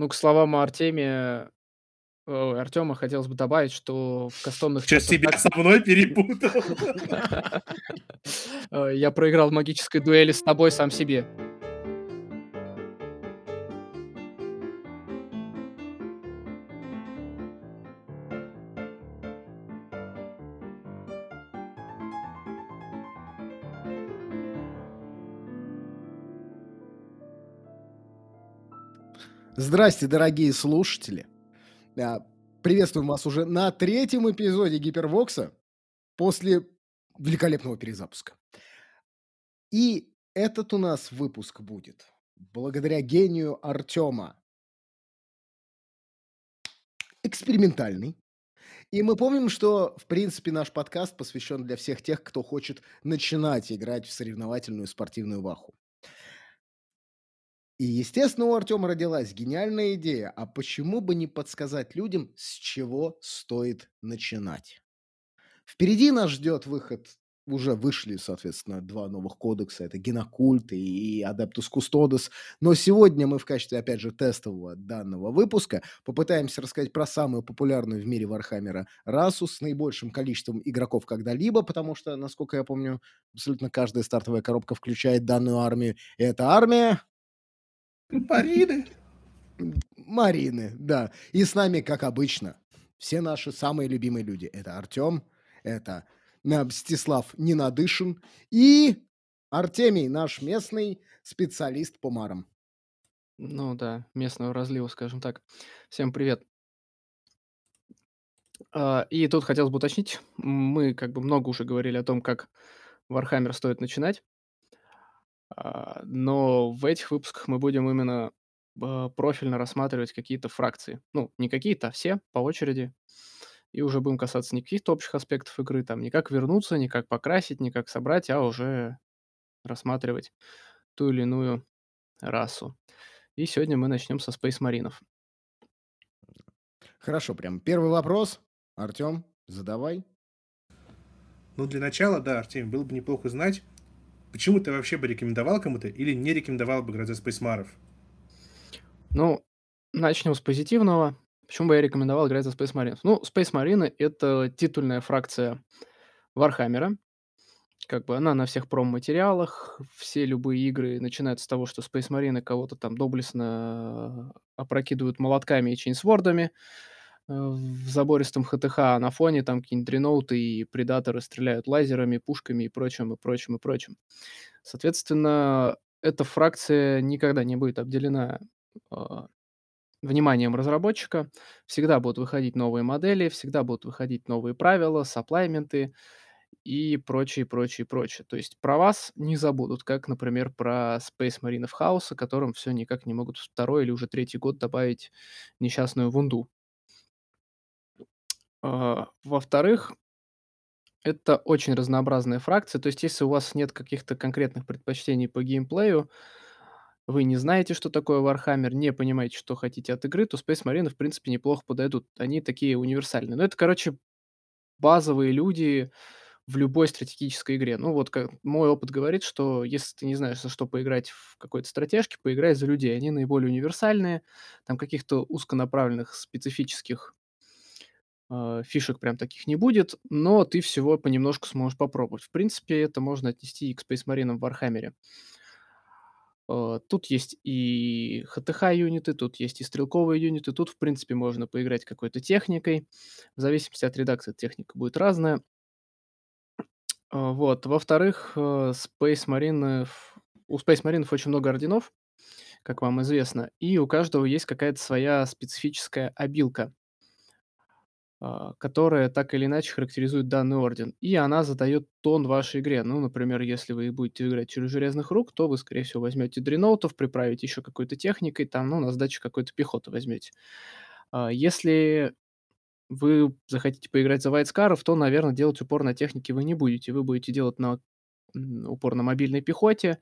Ну, к словам Артемия ой, Артема хотелось бы добавить, что в кастомных себя так со мной перепутал? Э, я проиграл в магической дуэли с тобой сам себе. Здрасте, дорогие слушатели. А, приветствуем вас уже на третьем эпизоде Гипервокса после великолепного перезапуска. И этот у нас выпуск будет благодаря гению Артема экспериментальный. И мы помним, что, в принципе, наш подкаст посвящен для всех тех, кто хочет начинать играть в соревновательную спортивную ваху. И, естественно, у Артема родилась гениальная идея, а почему бы не подсказать людям, с чего стоит начинать? Впереди нас ждет выход, уже вышли, соответственно, два новых кодекса, это Генокульт и Adeptus Custodes, но сегодня мы в качестве, опять же, тестового данного выпуска попытаемся рассказать про самую популярную в мире Вархаммера расу с наибольшим количеством игроков когда-либо, потому что, насколько я помню, абсолютно каждая стартовая коробка включает данную армию, и эта армия Марины. Марины, да. И с нами, как обычно, все наши самые любимые люди. Это Артем, это э, Мстислав Ненадышин и Артемий, наш местный специалист по марам. Ну да, местного разлива, скажем так. Всем привет. А, И тут хотелось бы уточнить, мы как бы много уже говорили о том, как Warhammer стоит начинать. А, но в этих выпусках мы будем именно, а, профильно рассматривать какие-то фракции. Ну, не какие-то, а все по очереди. И уже будем касаться не каких-то общих аспектов игры, там, не как вернуться, не как покрасить, не как собрать, а уже рассматривать ту или иную расу. И сегодня мы начнем со Space Маринов. Хорошо, прям первый вопрос. Артем, задавай. Ну, для начала, да, Артем, было бы неплохо знать, почему ты вообще бы рекомендовал кому-то или не рекомендовал бы играть за Space Marine ов? Ну, начнем с позитивного. Почему бы я рекомендовал играть за Space Marines? Ну, Space Marine— это титульная фракция Вархаммера. Как бы она на всех промо-материалах, все любые игры начинаются с того, что Space Marine кого-то там доблестно опрокидывают молотками и chainsword ами в забористом ХТХ, а на фоне там какие-нибудь дреноуты и предаторы стреляют лазерами, пушками и прочим, и прочим, и прочим. Соответственно, эта фракция никогда не будет обделена а, вниманием разработчика. Всегда будут выходить новые модели, всегда будут выходить новые правила, сапплайменты и прочее, прочее, прочее. То есть про вас не забудут, как, например, про Space Marine of House, которым все никак не могут второй или уже третий год добавить несчастную вунду. А, Во-вторых, это очень разнообразная фракция. То есть если у вас нет каких-то конкретных предпочтений по геймплею, вы не знаете, что такое Warhammer, не понимаете, что хотите от игры, то Space Marine, в принципе, неплохо подойдут. Они такие универсальные. Но это, короче, базовые люди в любой стратегической игре. Ну вот как мой опыт говорит, что если ты не знаешь, за что поиграть в какой-то стратежке, поиграй за людей. Они наиболее универсальные. Там каких-то узконаправленных специфических фишек прям таких не будет, но ты всего понемножку сможешь попробовать. В принципе, это можно отнести и к Space Marine в Warhammer. Э, Тут есть и ХТХ-юниты, тут есть и стрелковые юниты, тут, в принципе, можно поиграть какой-то техникой. В зависимости от редакции техника будет разная. А, Вот. Во-вторых, э, Space Marine, у Space Marine очень много орденов, как вам известно, и у каждого есть какая-то своя специфическая обилка, которая так или иначе характеризует данный орден. И она задает тон вашей игре. Ну, например, если вы будете играть через железных рук, то вы, скорее всего, возьмете дреноутов, приправите еще какой-то техникой, там, ну, на сдачу какой-то пехоты возьмете. А, Если вы захотите поиграть за вайтскаров, то, наверное, делать упор на технике вы не будете. Вы будете делать на упор на мобильной пехоте,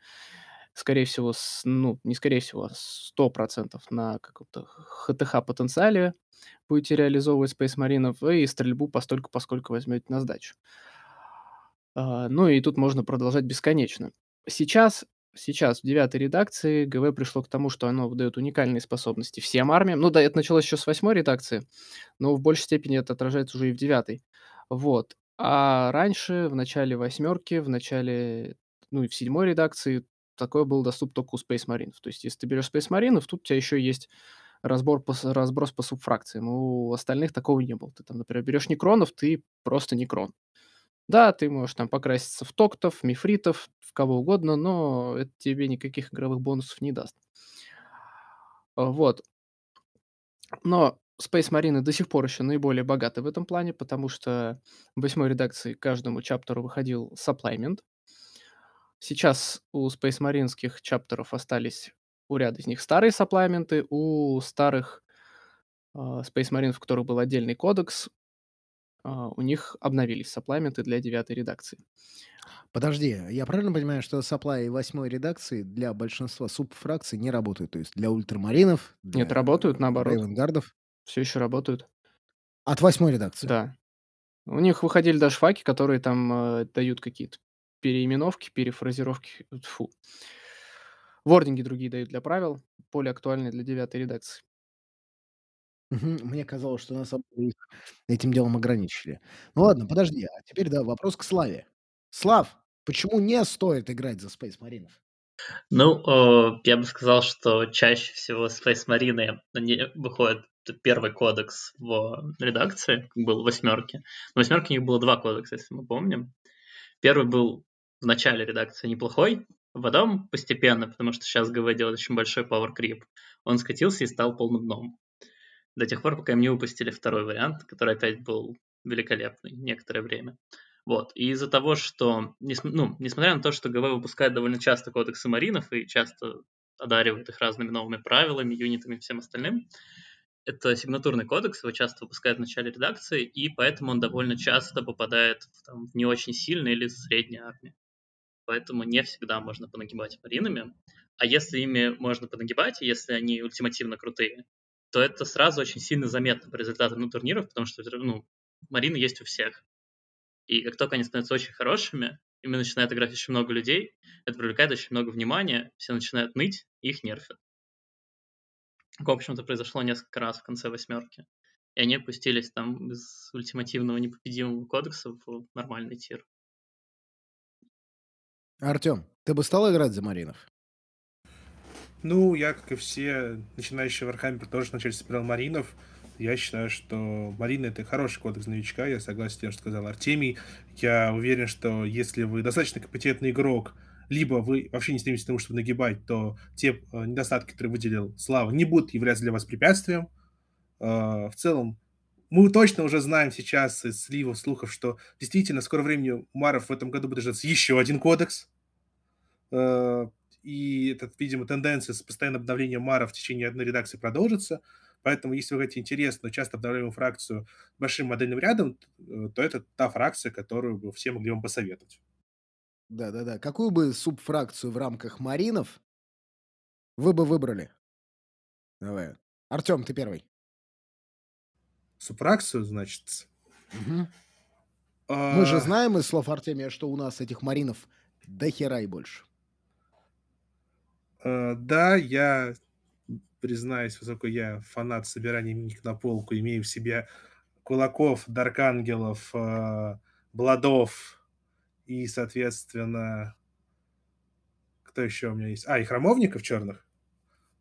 скорее всего, с, ну, не скорее всего, а 100% на каком-то ХТХ потенциале будете реализовывать Space Маринов, и стрельбу постольку, поскольку возьмете на сдачу. А, Ну и тут можно продолжать бесконечно. Сейчас Сейчас в девятой редакции ГВ пришло к тому, что оно выдает уникальные способности всем армиям. Ну да, это началось еще с восьмой редакции, но в большей степени это отражается уже и в девятой. Вот. А раньше, в начале восьмерки, в начале, ну и в седьмой редакции такое было доступно только у Space Marines. То есть, если ты берешь Space Marines, тут у тебя еще есть разбор по, разброс по субфракциям. У остальных такого не было. Ты там, например, берешь некронов, ты просто некрон. Да, ты можешь там покраситься в токтов, мифритов, в кого угодно, но это тебе никаких игровых бонусов не даст. А, Вот. Но Space Marine до сих пор еще наиболее богаты в этом плане, потому что в восьмой редакции каждому чаптеру выходил сапплаймент. Сейчас у Space Маринских чаптеров остались у ряда из них старые саппламенты, у старых а, Space Marine, в которых был отдельный кодекс, а, у них обновились саппламенты для девятой редакции. Подожди, я правильно понимаю, что саплай восьмой редакции для большинства субфракций не работают? То есть для ультрамаринов, для Нет, работают наоборот. рейвенгардов? Все еще работают. От восьмой редакции? Да. У них выходили даже факи, которые там э, дают какие-то переименовки, перефразировки. Фу. Вординги другие дают для правил, более актуальные для девятой редакции. Мгм. Мне казалось, что на их этим делом ограничили. Ну ладно, подожди, а теперь, да, вопрос к Славе. Слав, почему не стоит играть за Space Маринов? Ну, э, я бы сказал, что чаще всего Space Marine, они выходят первый кодекс в редакции, был в восьмерке. Восьмерке у них было два кодекса, если мы помним. Первый был в начале редакции неплохой, потом постепенно, потому что сейчас ГВ делает очень большой power creep, он скатился и стал полным дном. До тех пор, пока им не выпустили второй вариант, который опять был великолепный некоторое время. Вот. И из-за того, что, ну, несмотря на то, что ГВ выпускает довольно часто кодексы маринов и часто одаривает их разными новыми правилами, юнитами и всем остальным, это сигнатурный кодекс, его часто выпускают в начале редакции, и поэтому он довольно часто попадает в, там, в не очень сильные или средние армии. Поэтому не всегда можно понагибать маринами. А если ими можно понагибать, если они ультимативно крутые, то это сразу очень сильно заметно по результатам ну, турниров, потому что ну, марины есть у всех. И как только они становятся очень хорошими, ими начинает играть очень много людей, это привлекает очень много внимания, все начинают ныть, их нерфят. В общем-то, произошло несколько раз в конце восьмерки. И они опустились там из ультимативного непобедимого кодекса в нормальный тир. Артем, ты бы стал играть за Маринов? Ну, я, как и все начинающие Warhammer, тоже вначале собирал Маринов. Я считаю, что Марина это хороший кодекс новичка. Я согласен с тем, что сказал Артемий. Я уверен, что если вы достаточно компетентный игрок, либо вы вообще не стремитесь к тому, чтобы нагибать, то те э, недостатки, которые выделил Слава, не будут являться для вас препятствием. Э, в целом, мы точно уже знаем сейчас из сливов, слухов, что действительно в скором времени у Маров в этом году будет ждаться еще один кодекс. Э, и это, видимо, тенденция с постоянным обновлением Мара в течение одной редакции продолжится. Поэтому, если вы хотите интересную, часто обновляемую фракцию большим модельным рядом, то это та фракция, которую бы все могли вам посоветовать. Да-да-да. Какую бы субфракцию в рамках Маринов вы бы выбрали? Давай. Артем, ты первый. Субфракцию, значит? Угу. А... Мы же знаем из слов Артемия, что у нас этих Маринов до хера и больше. Uh, да, я признаюсь, поскольку я фанат собирания миник на полку, имею в себе кулаков, даркангелов, uh, бладов и, соответственно, кто еще у меня есть? А, и храмовников черных.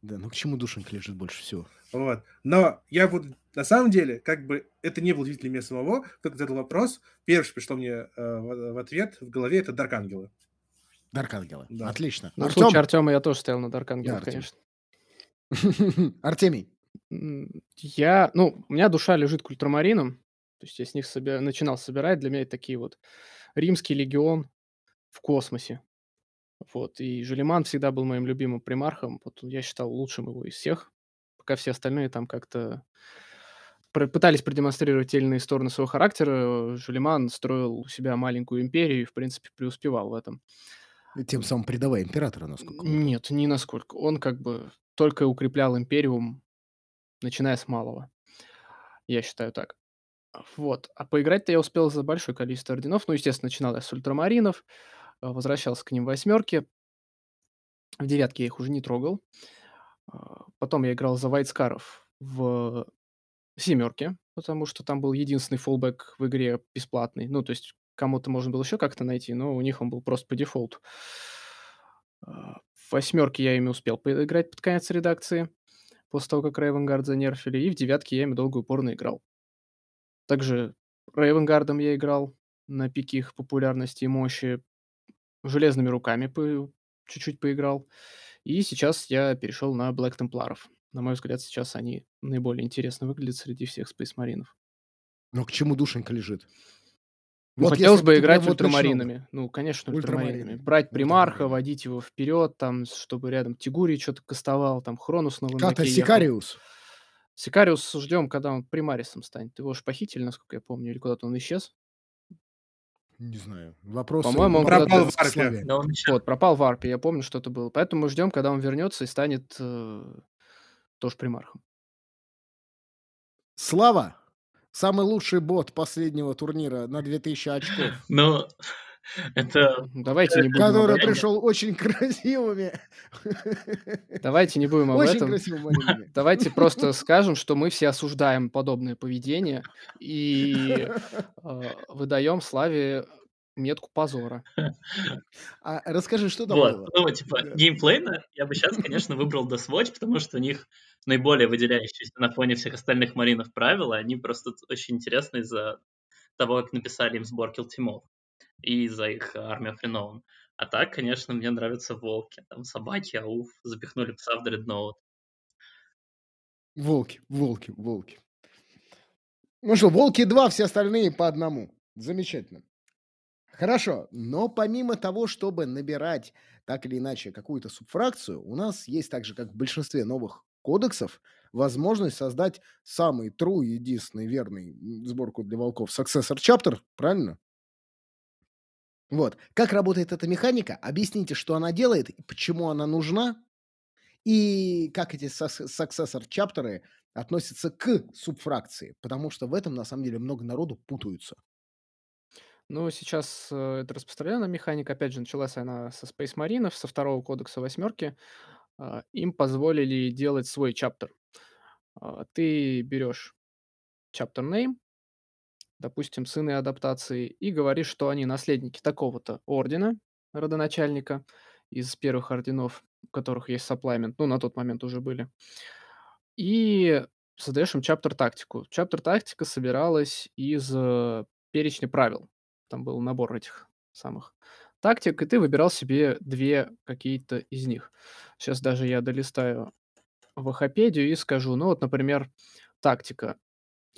Да, ну к чему душенька лежит больше всего? Вот. Но я буду... На самом деле, как бы это не был удивительно меня самого, только задал вопрос. Первое, что пришло мне э, в, в ответ в голове, это Даркангелы. Даркангелы. Да. Отлично. Ну, Артем... в случае Артема я тоже стоял на Даркангелах, да, конечно. Артемий. Я, ну, у меня душа лежит к ультрамаринам. То есть я с них собер... начинал собирать. Для меня это такие вот римский легион в космосе. Вот. И Желиман всегда был моим любимым примархом. Вот я считал лучшим его из всех. Пока все остальные там как-то пытались продемонстрировать те или иные стороны своего характера. Желиман строил у себя маленькую империю и, в принципе, преуспевал в этом. Тем самым предавая императора, насколько Нет, не насколько. Он как бы только укреплял империум, начиная с малого. Я считаю так. Вот. А поиграть-то я успел за большое количество орденов. Ну, естественно, начинал я с ультрамаринов, возвращался к ним в восьмерке. В девятке я их уже не трогал. А, потом я играл за Вайтскаров в семерке, потому что там был единственный фоллбэк в игре бесплатный. Ну, то есть кому-то можно было еще как-то найти, но у них он был просто по дефолту. А, в восьмерке я ими успел поиграть под конец редакции, после того, как Рейвенгард занерфили, и в девятке я ими долго и упорно играл. Также Рейвенгардом я играл на пике их популярности и мощи. Железными руками по чуть-чуть поиграл. И сейчас я перешел на Блэк Темпларов. На мой взгляд, сейчас они наиболее интересно выглядят среди всех спейсмаринов. Но к чему душенька лежит? Ну, Вот хотелось бы играть вот ультрамаринами. Ну, конечно, ультрамаринами. Ультрамаринами. Брать примарха, водить его вперед, там, чтобы рядом Тигури что-то кастовал, там, Хронус на Ката вындаке ехал. Сикариус. Сикариус ждем, когда он примарисом станет. Его же похитили, насколько я помню, или куда-то он исчез. Не знаю. Вопросы По-моему, он Пропал в славяне. Да он еще Вот, пропал в арпе, я помню, что это было. Поэтому мы ждем, когда он вернется и станет э, тоже примархом. Слава. Самый лучший бот последнего турнира на 2000 очков. Ну, это... Давайте не будем Который пришел очень красивыми. Давайте не будем об Очень этом. красивыми. Давайте просто скажем, что мы все осуждаем подобное поведение и э, выдаем Славе метку позора. А расскажи, что там Вот, было? ну, типа, Да. геймплейно я бы сейчас, конечно, выбрал Death Watch, потому что у них наиболее выделяющиеся на фоне всех остальных маринов правила, они просто очень интересны из-за того, как написали им сбор килтимов и из-за их армию Френоун. А так, конечно, мне нравятся волки, там собаки, ауф, запихнули пса в дредноут. Волки, волки, волки. Ну что, волки два, все остальные по одному. Замечательно. Хорошо, но помимо того, чтобы набирать так или иначе какую-то субфракцию, у нас есть также, как в большинстве новых кодексов, возможность создать самый true, единственный верный сборку для волков Successor Chapter, правильно? Вот. Как работает эта механика? Объясните, что она делает, и почему она нужна, и как эти Successor Chapter относятся к субфракции, потому что в этом, на самом деле, много народу путаются. Ну, сейчас э, это распространенная механика. Опять же, началась она со Space Marine, со второго кодекса восьмерки. А, Им позволили делать свой чаптер. А, Ты берешь chapter name, допустим, сыны адаптации, и говоришь, что они наследники такого-то ордена, родоначальника, из первых орденов, у которых есть сапплаймент, ну, на тот момент уже были. И создаешь им чаптер тактику. Чаптер тактика собиралась из э, перечня правил. Там был набор этих самых тактик, и ты выбирал себе две какие-то из них. Сейчас даже я долистаю Вахопедию и скажу, ну вот, например, тактика.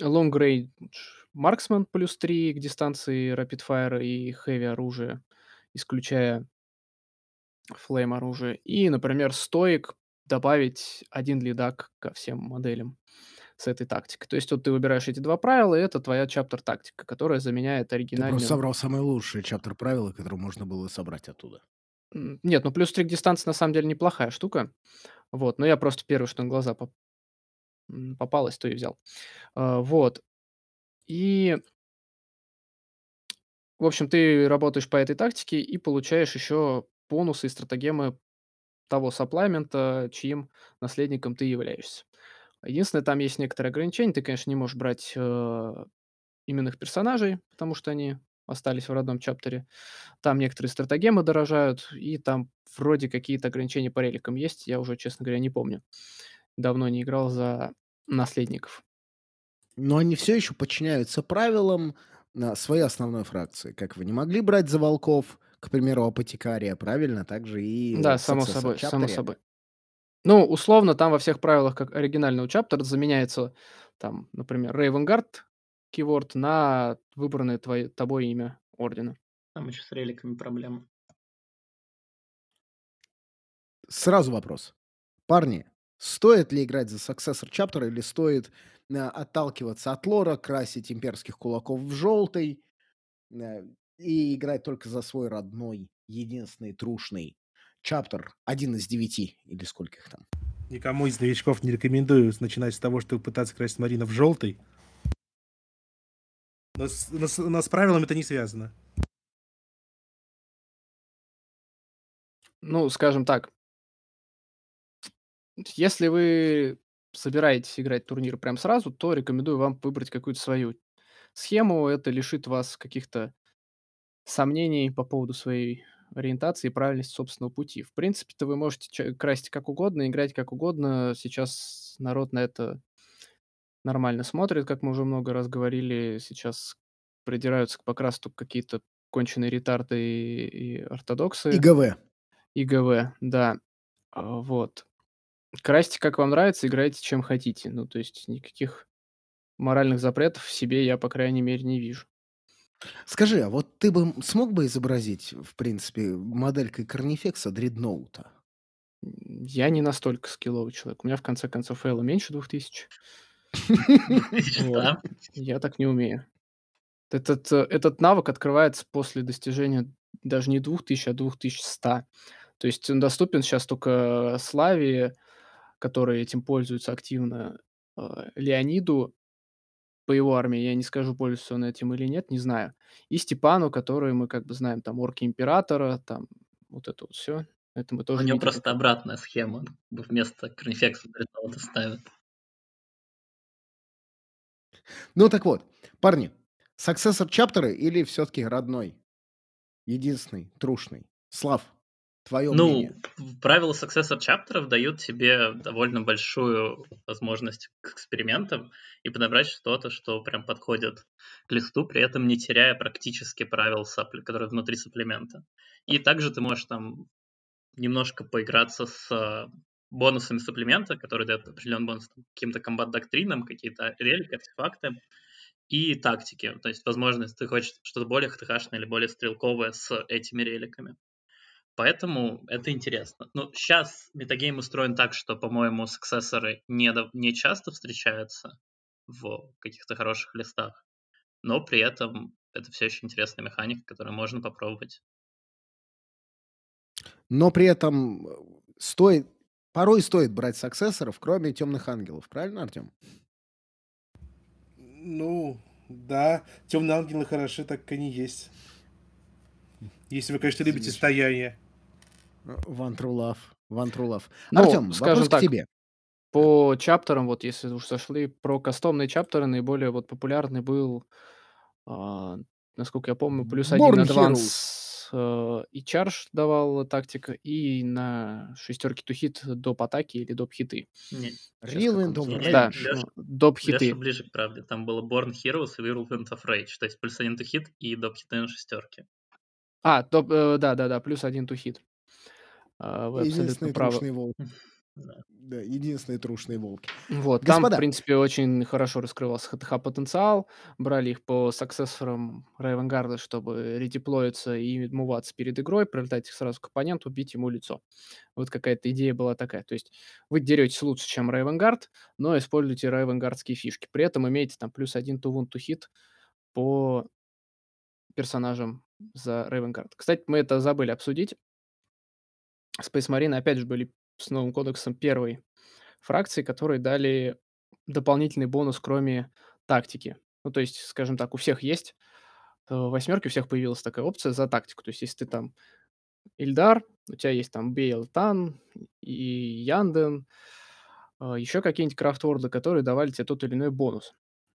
Long Range Marksman плюс 3 к дистанции Rapid Fire и Heavy оружия, исключая Flame оружие. И, например, Стоик добавить один лидак ко всем моделям с этой тактикой. То есть вот ты выбираешь эти два правила, и это твоя чаптер тактика, которая заменяет Ты просто оригинальную... собрал самые лучшие чаптер правила, которые можно было собрать оттуда. Нет, ну плюс 3 к дистанции на самом деле неплохая штука. Вот, но я просто первый, что на глаза поп- попалось, то и взял. А, Вот. И, в общем, ты работаешь по этой тактике и получаешь еще бонусы и стратегемы того сапплаймента, чьим наследником ты являешься. Единственное, там есть некоторые ограничения. Ты, конечно, не можешь брать э, именных персонажей, потому что они остались в родном чаптере. Там некоторые стратегемы дорожают, и там вроде какие-то ограничения по реликам есть. Я уже, честно говоря, не помню. Давно не играл за наследников. Но они все еще подчиняются правилам своей основной фракции. Как вы не могли брать за волков, к примеру, апотекария, правильно? Также и Да, само собой, само Chapter. собой. Ну, условно, там во всех правилах, как оригинального чаптера, заменяется, там, например, Рейвенгард keyword на выбранное твое, тобой имя ордена. Там еще с реликами проблема. Сразу вопрос. Парни, стоит ли играть за Successor Chapter или стоит отталкиваться от лора, красить имперских кулаков в желтый а, и играть только за свой родной, единственный, трушный чаптер, один из девяти, или сколько их там? Никому из новичков не рекомендую начинать с того, чтобы пытаться красить Марина в желтый. Но с, но с- но с правилами это не связано. Ну, скажем так, Если вы собираетесь играть турнир прям сразу, то рекомендую вам выбрать какую-то свою схему. Это лишит вас каких-то сомнений по поводу своей ориентации и правильности собственного пути. В принципе-то вы можете красить как угодно, играть как угодно. Сейчас народ на это нормально смотрит, как мы уже много раз говорили. Сейчас придираются к покрасу какие-то конченые ретарды и и ортодоксы. ИГВ. ИГВ, да. А, вот. Красьте как вам нравится, играйте чем хотите. Ну, то есть никаких моральных запретов в себе я, по крайней мере, не вижу. Скажи, а вот ты бы смог бы изобразить, в принципе, моделькой Корнифекса дредноута? Я не настолько скилловый человек. У меня, в конце концов, фейла меньше 2000. Вот. Да. Я так не умею. Этот, э, этот навык открывается после достижения даже не 2000, а 2100. То есть он доступен сейчас только Славе, который этим пользуется активно, а, Леониду по его армии, я не скажу, пользуется он этим или нет, не знаю. И Степану, который мы как бы знаем, там орки императора, там вот это вот всё. Это мы У тоже него видели. просто обратная схема. Он как бы вместо Корнифекса дредноута ставит. Ну так вот, парни, successor чаптеры или всё-таки родной? Единственный, трушный? Слав, твое Ну, мнение. правила successor чаптеров дают тебе довольно большую возможность к экспериментам и подобрать что-то, что прям подходит к листу, при этом не теряя практически правил которые внутри сапплимента. И также ты можешь там немножко поиграться с бонусами сапплимента, которые дают определенный бонус там каким-то комбат-доктринам, какие-то релики, артефакты и тактики. То есть, возможно, если ты хочешь что-то более ХТХшное или более стрелковое с этими реликами. Поэтому это интересно. Ну, щас метагейм устроен так, что, по-моему, саксессоры не не часто встречаются в каких-то хороших листах, но при этом это всё еще интересная механика, которую можно попробовать. Но при этом, э, стоит порой стоит брать саксессоров, кроме темных ангелов. Правильно, Артем? Ну да, темные ангелы хороши, так как они есть. Если вы, конечно, любите Замечательно. стояние. One true love, one true love. Ну, Артем, скажем вопрос к так, тебе. по чаптерам, вот если уж зашли, про кастомные чаптеры наиболее вот популярный был, а, насколько я помню, плюс 1 Born адванс, э, и чардж давал тактика, и на шестерке hit доп атаки или доп хиты. Не. Щас как Relevant он of называется. Да, ну, доп хиты. ближе к правде. Там было Born Heroes и Whirlwind of Rage, то есть плюс 1 to hit и доп хиты на шестерке. А, доп, э, да-да-да, плюс 1 to hit. А, вы абсолютно правы. волки. Да. Да, единственные трушные волки. Вот, там, в Господа, принципе, очень хорошо раскрывался ХТХ потенциал. Брали их по саксессорам Рейвенгарда, чтобы редеплоиться и муваться перед игрой, прилетать их сразу к оппоненту, бить ему лицо. Вот какая-то идея была такая. То есть вы деретесь лучше, чем Рейвенгард, но используете рейвенгардские фишки. При этом имеете там плюс 1 to wound to hit по персонажам за Рейвенгард. Кстати, мы это забыли обсудить. Space Marine, опять же, были с новым кодексом первой фракции, которые дали дополнительный бонус, кроме тактики. Ну, то есть, скажем так, у всех есть, э, в восьмерке у всех появилась такая опция за тактику. То есть, если ты там Ильдар, у тебя есть там Бейл Тан и Янден, а, еще какие-нибудь крафтворды, которые давали тебе тот или иной бонус.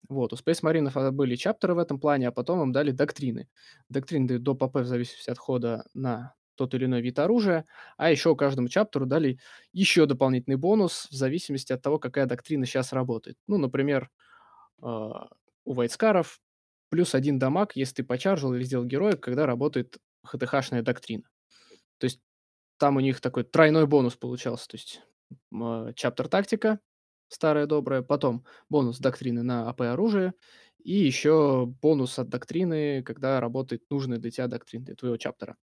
Вот, у Space а, были чаптеры в этом плане, а потом им дали доктрины. Доктрины дают доп. АП в зависимости от хода на тот или иной вид оружия, а еще каждому чаптеру дали еще дополнительный бонус в зависимости от того, какая доктрина сейчас работает. Ну, например, а, у войскаров плюс 1 дамаг, если ты почаржил или сделал героя, когда работает ХТХшная доктрина. То есть там у них такой тройной бонус получался. То есть чаптер тактика, старая добрая, потом бонус доктрины на АП оружие, и еще бонус от доктрины, когда работает нужная для тебя доктрина, для твоего чаптера.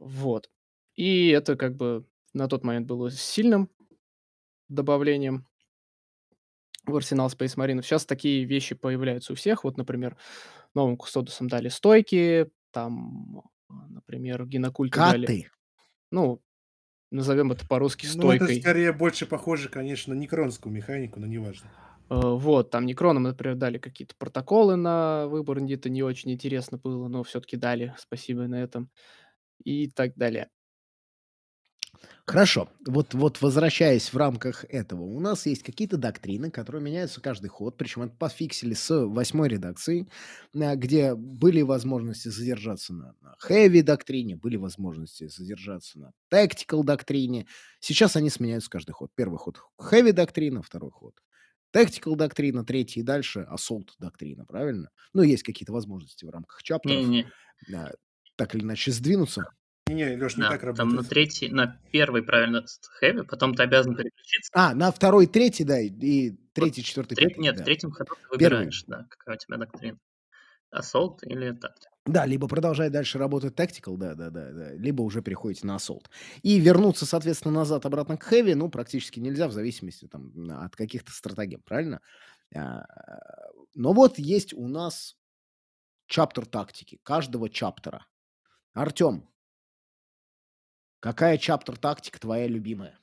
Вот. И это как бы на тот момент было сильным добавлением в арсенал Space Marine. Сейчас такие вещи появляются у всех. Вот, например, новым Кустодусам дали стойки, там, а, например, Генокульту дали, Каты. ну, назовем это по-русски Ну, это стойкой. скорее больше похоже, конечно, на некронскую механику, но неважно. Э, Вот, там Некронам, например, дали какие-то протоколы на выбор, это не очень интересно было, но все-таки дали, спасибо на этом, и так далее. Хорошо. Вот, вот возвращаясь в рамках этого, у нас есть какие-то доктрины, которые меняются каждый ход, причем это пофиксили с восьмой редакции, а, где были возможности задержаться на, на heavy доктрине, были возможности задержаться на tactical доктрине. Сейчас они сменяются каждый ход. Первый ход heavy доктрина, второй ход tactical доктрина, третий и дальше assault доктрина, правильно? Ну, есть какие-то возможности в рамках чаптеров. Не-не. Да, так или иначе сдвинуться. Не, Леш, не Да, так там работает. на третий, на первый, правильно, heavy, потом ты обязан переключиться. А, на второй, третий, да, и третий, четвертый, Треть- пятый. нет, да. в третьем ходу ты Первый. выбираешь, да, какая у тебя доктрина. Assault или так. Да, либо продолжать дальше работать tactical, да, да, да, да, либо уже переходите на assault. И вернуться, соответственно, назад обратно к heavy, ну, практически нельзя в зависимости там от каких-то стратегем, правильно? А, Но вот есть у нас чаптер тактики, каждого чаптера. Артем, какая чаптер тактика твоя любимая?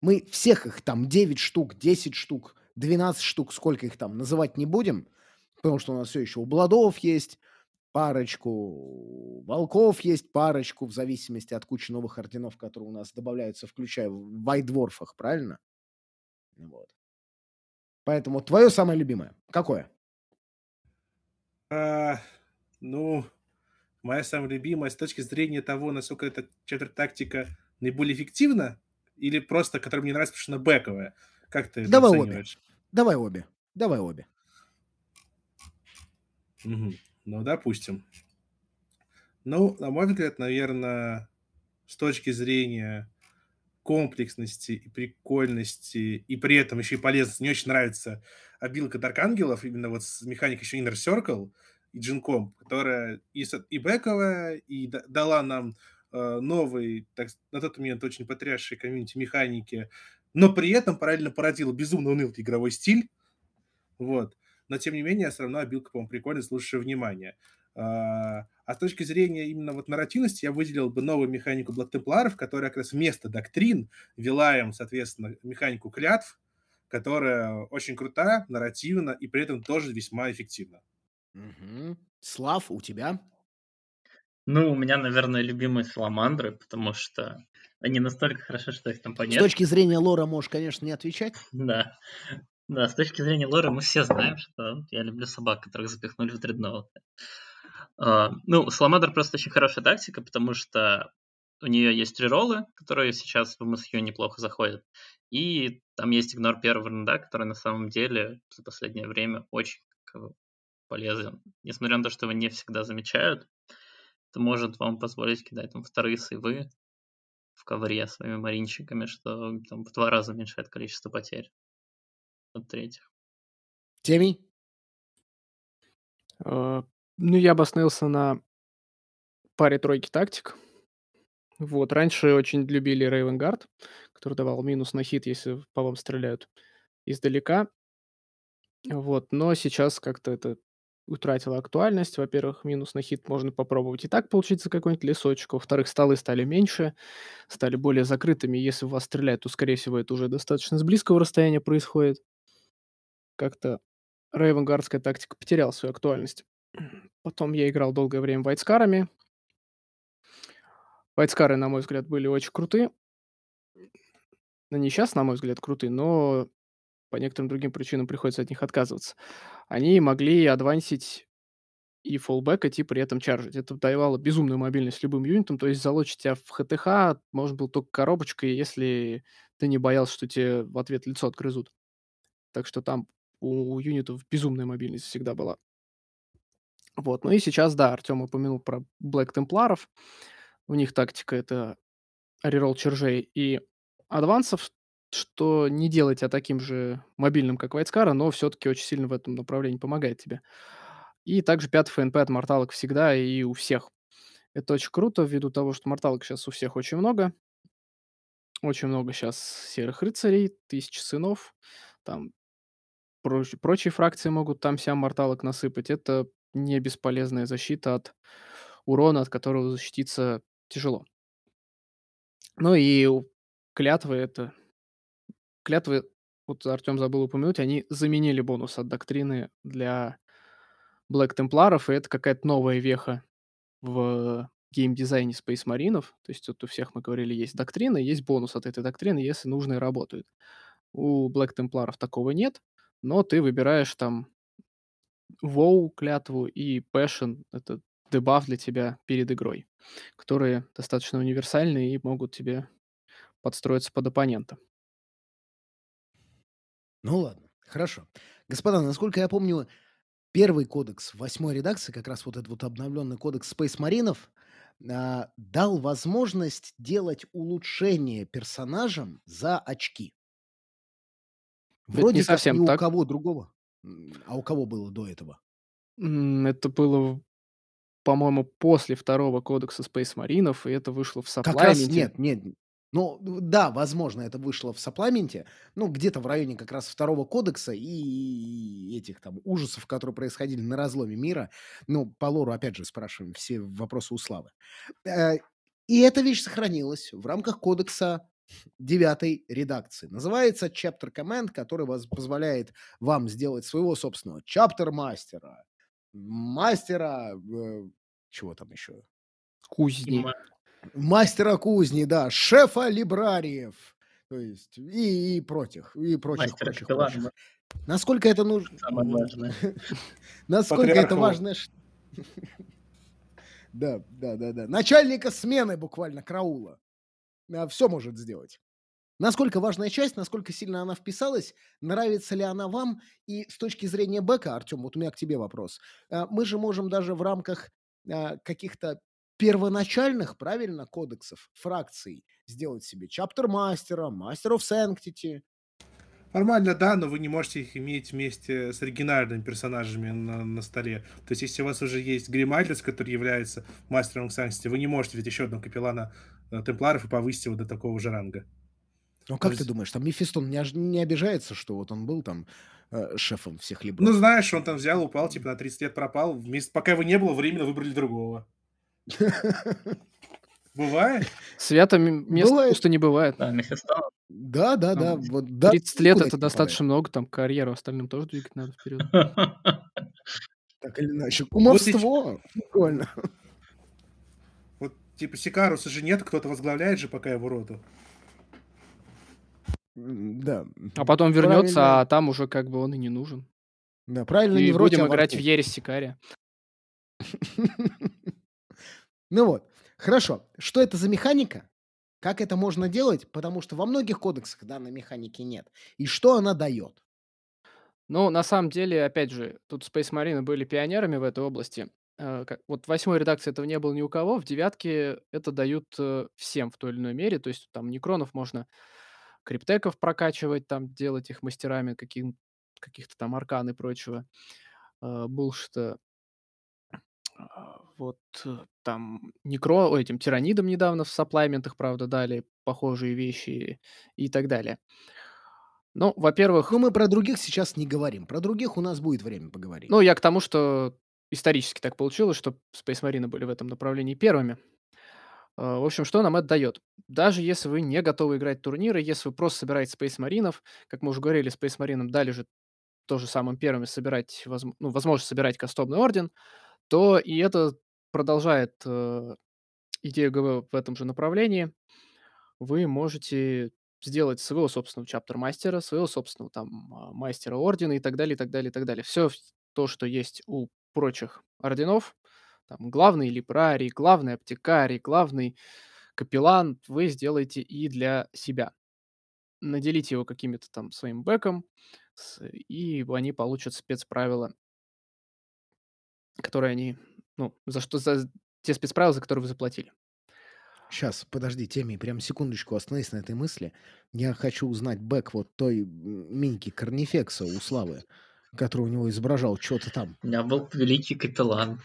Мы всех их там 9 штук, 10 штук, 12 штук, сколько их там, называть не будем, потому что у нас все еще у Бладов есть, парочку волков есть, парочку, в зависимости от кучи новых орденов, которые у нас добавляются, включая в вайдворфах, правильно? Вот. Поэтому твое самое любимое. Какое? А, ну, моя самая любимая с точки зрения того, насколько эта чаттер-тактика наиболее эффективна, или просто, которая мне нравится, потому что она бэковая. Как ты Давай обе. Давай обе. Давай обе. Мгм. Ну, допустим. Ну, на мой взгляд, наверное, с точки зрения комплексности и прикольности, и при этом еще и полезности, мне очень нравится обилка Дарк Ангелов, именно вот с механикой еще Inner Circle и Джинком, которая и, и бэковая, и да- дала нам э, новый, так, на тот момент очень потрясший комьюнити механики, но при этом параллельно породила безумно унылый игровой стиль, вот. Но, тем не менее, все равно обилка, по-моему, прикольная, слушаю внимание. А а с точки зрения именно вот нарративности я выделил бы новую механику Templars, которая как раз вместо доктрин вела им, соответственно, механику клятв, которая очень крутая, нарративна и при этом тоже весьма эффективна. Мгм. Слав, у тебя? Ну, у меня, наверное, любимые саламандры, потому что они настолько хороши, что их там С понять. точки зрения лора можешь, конечно, не отвечать. Да. Да, с точки зрения лора мы все знаем, что я люблю собак, которых запихнули в дредноуты. А, Ну, Саламандр просто очень хорошая тактика, потому что у нее есть реролы, которые сейчас в MSU неплохо заходят. И там есть игнор первого рунда, который на самом деле за последнее время очень как бы, полезен. Несмотря на то, что его не всегда замечают, это может вам позволить кидать там вторые сейвы в ковре своими маринчиками, что там в два раза уменьшает количество потерь от третьих. Теми? Э, Ну, я бы остановился на паре тройки тактик. Вот, раньше очень любили Рейвенгард, который давал минус на хит, если по вам стреляют издалека. Вот, но сейчас как-то это утратило актуальность. Во-первых, минус на хит можно попробовать и так получить за какой-нибудь лесочек. Во-вторых, столы стали меньше, стали более закрытыми. Если в вас стреляют, то, скорее всего, это уже достаточно с близкого расстояния происходит. Как-то рейвенгардская тактика потеряла свою актуальность. Потом я играл долгое время вайтскарами. Вайтскары, на мой взгляд, были очень круты. Они сейчас, на мой взгляд, круты, но по некоторым другим причинам приходится от них отказываться. Они могли адвансить и фоллбекать, и при этом чаржить. Это давало безумную мобильность любым юнитам, то есть залочить тебя в ХТХ можно было только коробочкой, если ты не боялся, что тебе в ответ лицо отгрызут. Так что там у юнитов безумная мобильность всегда была. Вот, ну и сейчас, да, Артем упомянул про Black Темпларов. У них тактика это реролл чержей и адвансов, что не делает тебя таким же мобильным, как Вайтскара, но все-таки очень сильно в этом направлении помогает тебе. И также пятый ФНП от морталок всегда и у всех. Это очень круто, ввиду того, что морталок сейчас у всех очень много. Очень много сейчас серых рыцарей, тысячи сынов, там проч- прочие фракции могут там сям морталок насыпать. Это не бесполезная защита от урона, от которого защититься тяжело. Ну и клятвы это... Клятвы, вот Артем забыл упомянуть, они заменили бонус от доктрины для Блэк Темпларов, и это какая-то новая веха в геймдизайне Space Marine. То есть тут у всех, мы говорили, есть доктрина, есть бонус от этой доктрины, если нужные работают. У Black Templar такого нет, но ты выбираешь там WoW клятву и Passion — это дебаф для тебя перед игрой, которые достаточно универсальные и могут тебе подстроиться под оппонента. Ну ладно, хорошо. Господа, насколько я помню, первый кодекс восьмой редакции, как раз вот этот вот обновленный кодекс Space Маринов, а, дал возможность делать улучшения персонажам за очки. Это не Вроде как совсем ни у так. кого другого. А у кого было до этого? Это было, по-моему, после второго кодекса Space Маринов, и это вышло в Как раз нет, нет. Ну, да, возможно, это вышло в саппламенте, ну, где-то в районе как раз второго кодекса и этих там ужасов, которые происходили на разломе мира. Ну, по лору, опять же, спрашиваем все вопросы у Славы. Э, И эта вещь сохранилась в рамках кодекса девятой редакции. Называется Chapter Command, который вас позволяет вам сделать своего собственного Chapter мастера, мастера, э, чего там еще? Кузни. Ма- Мастера кузни, да, шефа либрариев, то есть и, и прочих, и прочих, Мастера прочих, прочих. Насколько это нужно? Самое важное. Насколько это важно? Да, да, да, да. Начальника смены буквально караула. Все может сделать. Насколько важная часть, насколько сильно она вписалась, нравится ли она вам? И с точки зрения бэка, Артем, вот у меня к тебе вопрос. А, Мы же можем даже в рамках а, каких-то первоначальных, правильно, кодексов, фракций сделать себе чаптер мастера, мастер of sanctity. Нормально, да, но вы не можете их иметь вместе с оригинальными персонажами на, на столе. То есть, если у вас уже есть Гримальдес, который является мастером Санксити, вы не можете взять еще одного капеллана э, Темпларов и повысить его до такого же ранга. Ну, как То ты есть- думаешь, там Мефистон не, не обижается, что вот он был там э, шефом всех либо? Ну, знаешь, он там взял, упал, типа на 30 лет пропал. Вместо, пока его не было, временно выбрали другого. Бывает? Свято место Бывает. пусто не бывает. Да. Да, да, да. Вот, да 30 лет это достаточно много, там карьеру остальным тоже двигать надо вперед. Так или иначе. Кумовство. Прикольно. Вот, типа, Сикаруса же нет, кто-то возглавляет же пока его роту. М, Да. А потом вернется, Правильно. а там уже как бы он и не нужен. Да, правильно, И не будем играть в. Ересь Сикария. Ну вот, хорошо. Что это за механика? Как это можно делать? Потому что во многих кодексах данной механики нет. И что она дает? Ну, на самом деле, опять же, тут Space Marine были пионерами в этой области. Э, Вот в восьмой редакции этого не было ни у кого, в девятке это дают э, всем в той или иной мере. То есть там некронов можно криптеков прокачивать, там делать их мастерами каких-то там аркан и прочего э, булшита. А, Вот э, там некро, ой, этим тиранидам недавно в сапплайментах, правда, дали похожие вещи и так далее. Ну, во-первых, Но мы про других сейчас не говорим. Про других у нас будет время поговорить. Ну, я к тому, что исторически так получилось, что Space Marine были в этом направлении первыми. А, В общем, что нам это дает? Даже если вы не готовы играть турниры, если вы просто собираете Space Маринов, как мы уже говорили, Space Marine дали же тоже самым первыми собирать, возм- ну, возможность собирать кастомный орден, то и это продолжает э, идею ГВ в этом же направлении. Вы можете сделать своего собственного чаптер-мастера, своего собственного там а, мастера ордена и так далее, и так далее, и так далее. Все то, что есть у прочих орденов, там главный либрарий, главный аптекарий, главный капеллан, вы сделаете и для себя. Наделите его какими-то там своим бэком, и они получат спецправила, которые они, ну, за что, за те спецправила, за которые вы заплатили. Сейчас, подожди, Теми, прям секундочку остановись на этой мысли. Я хочу узнать бэк вот той миньки Корнифекса у Славы, который у него изображал что-то там. У меня был великий капеллан.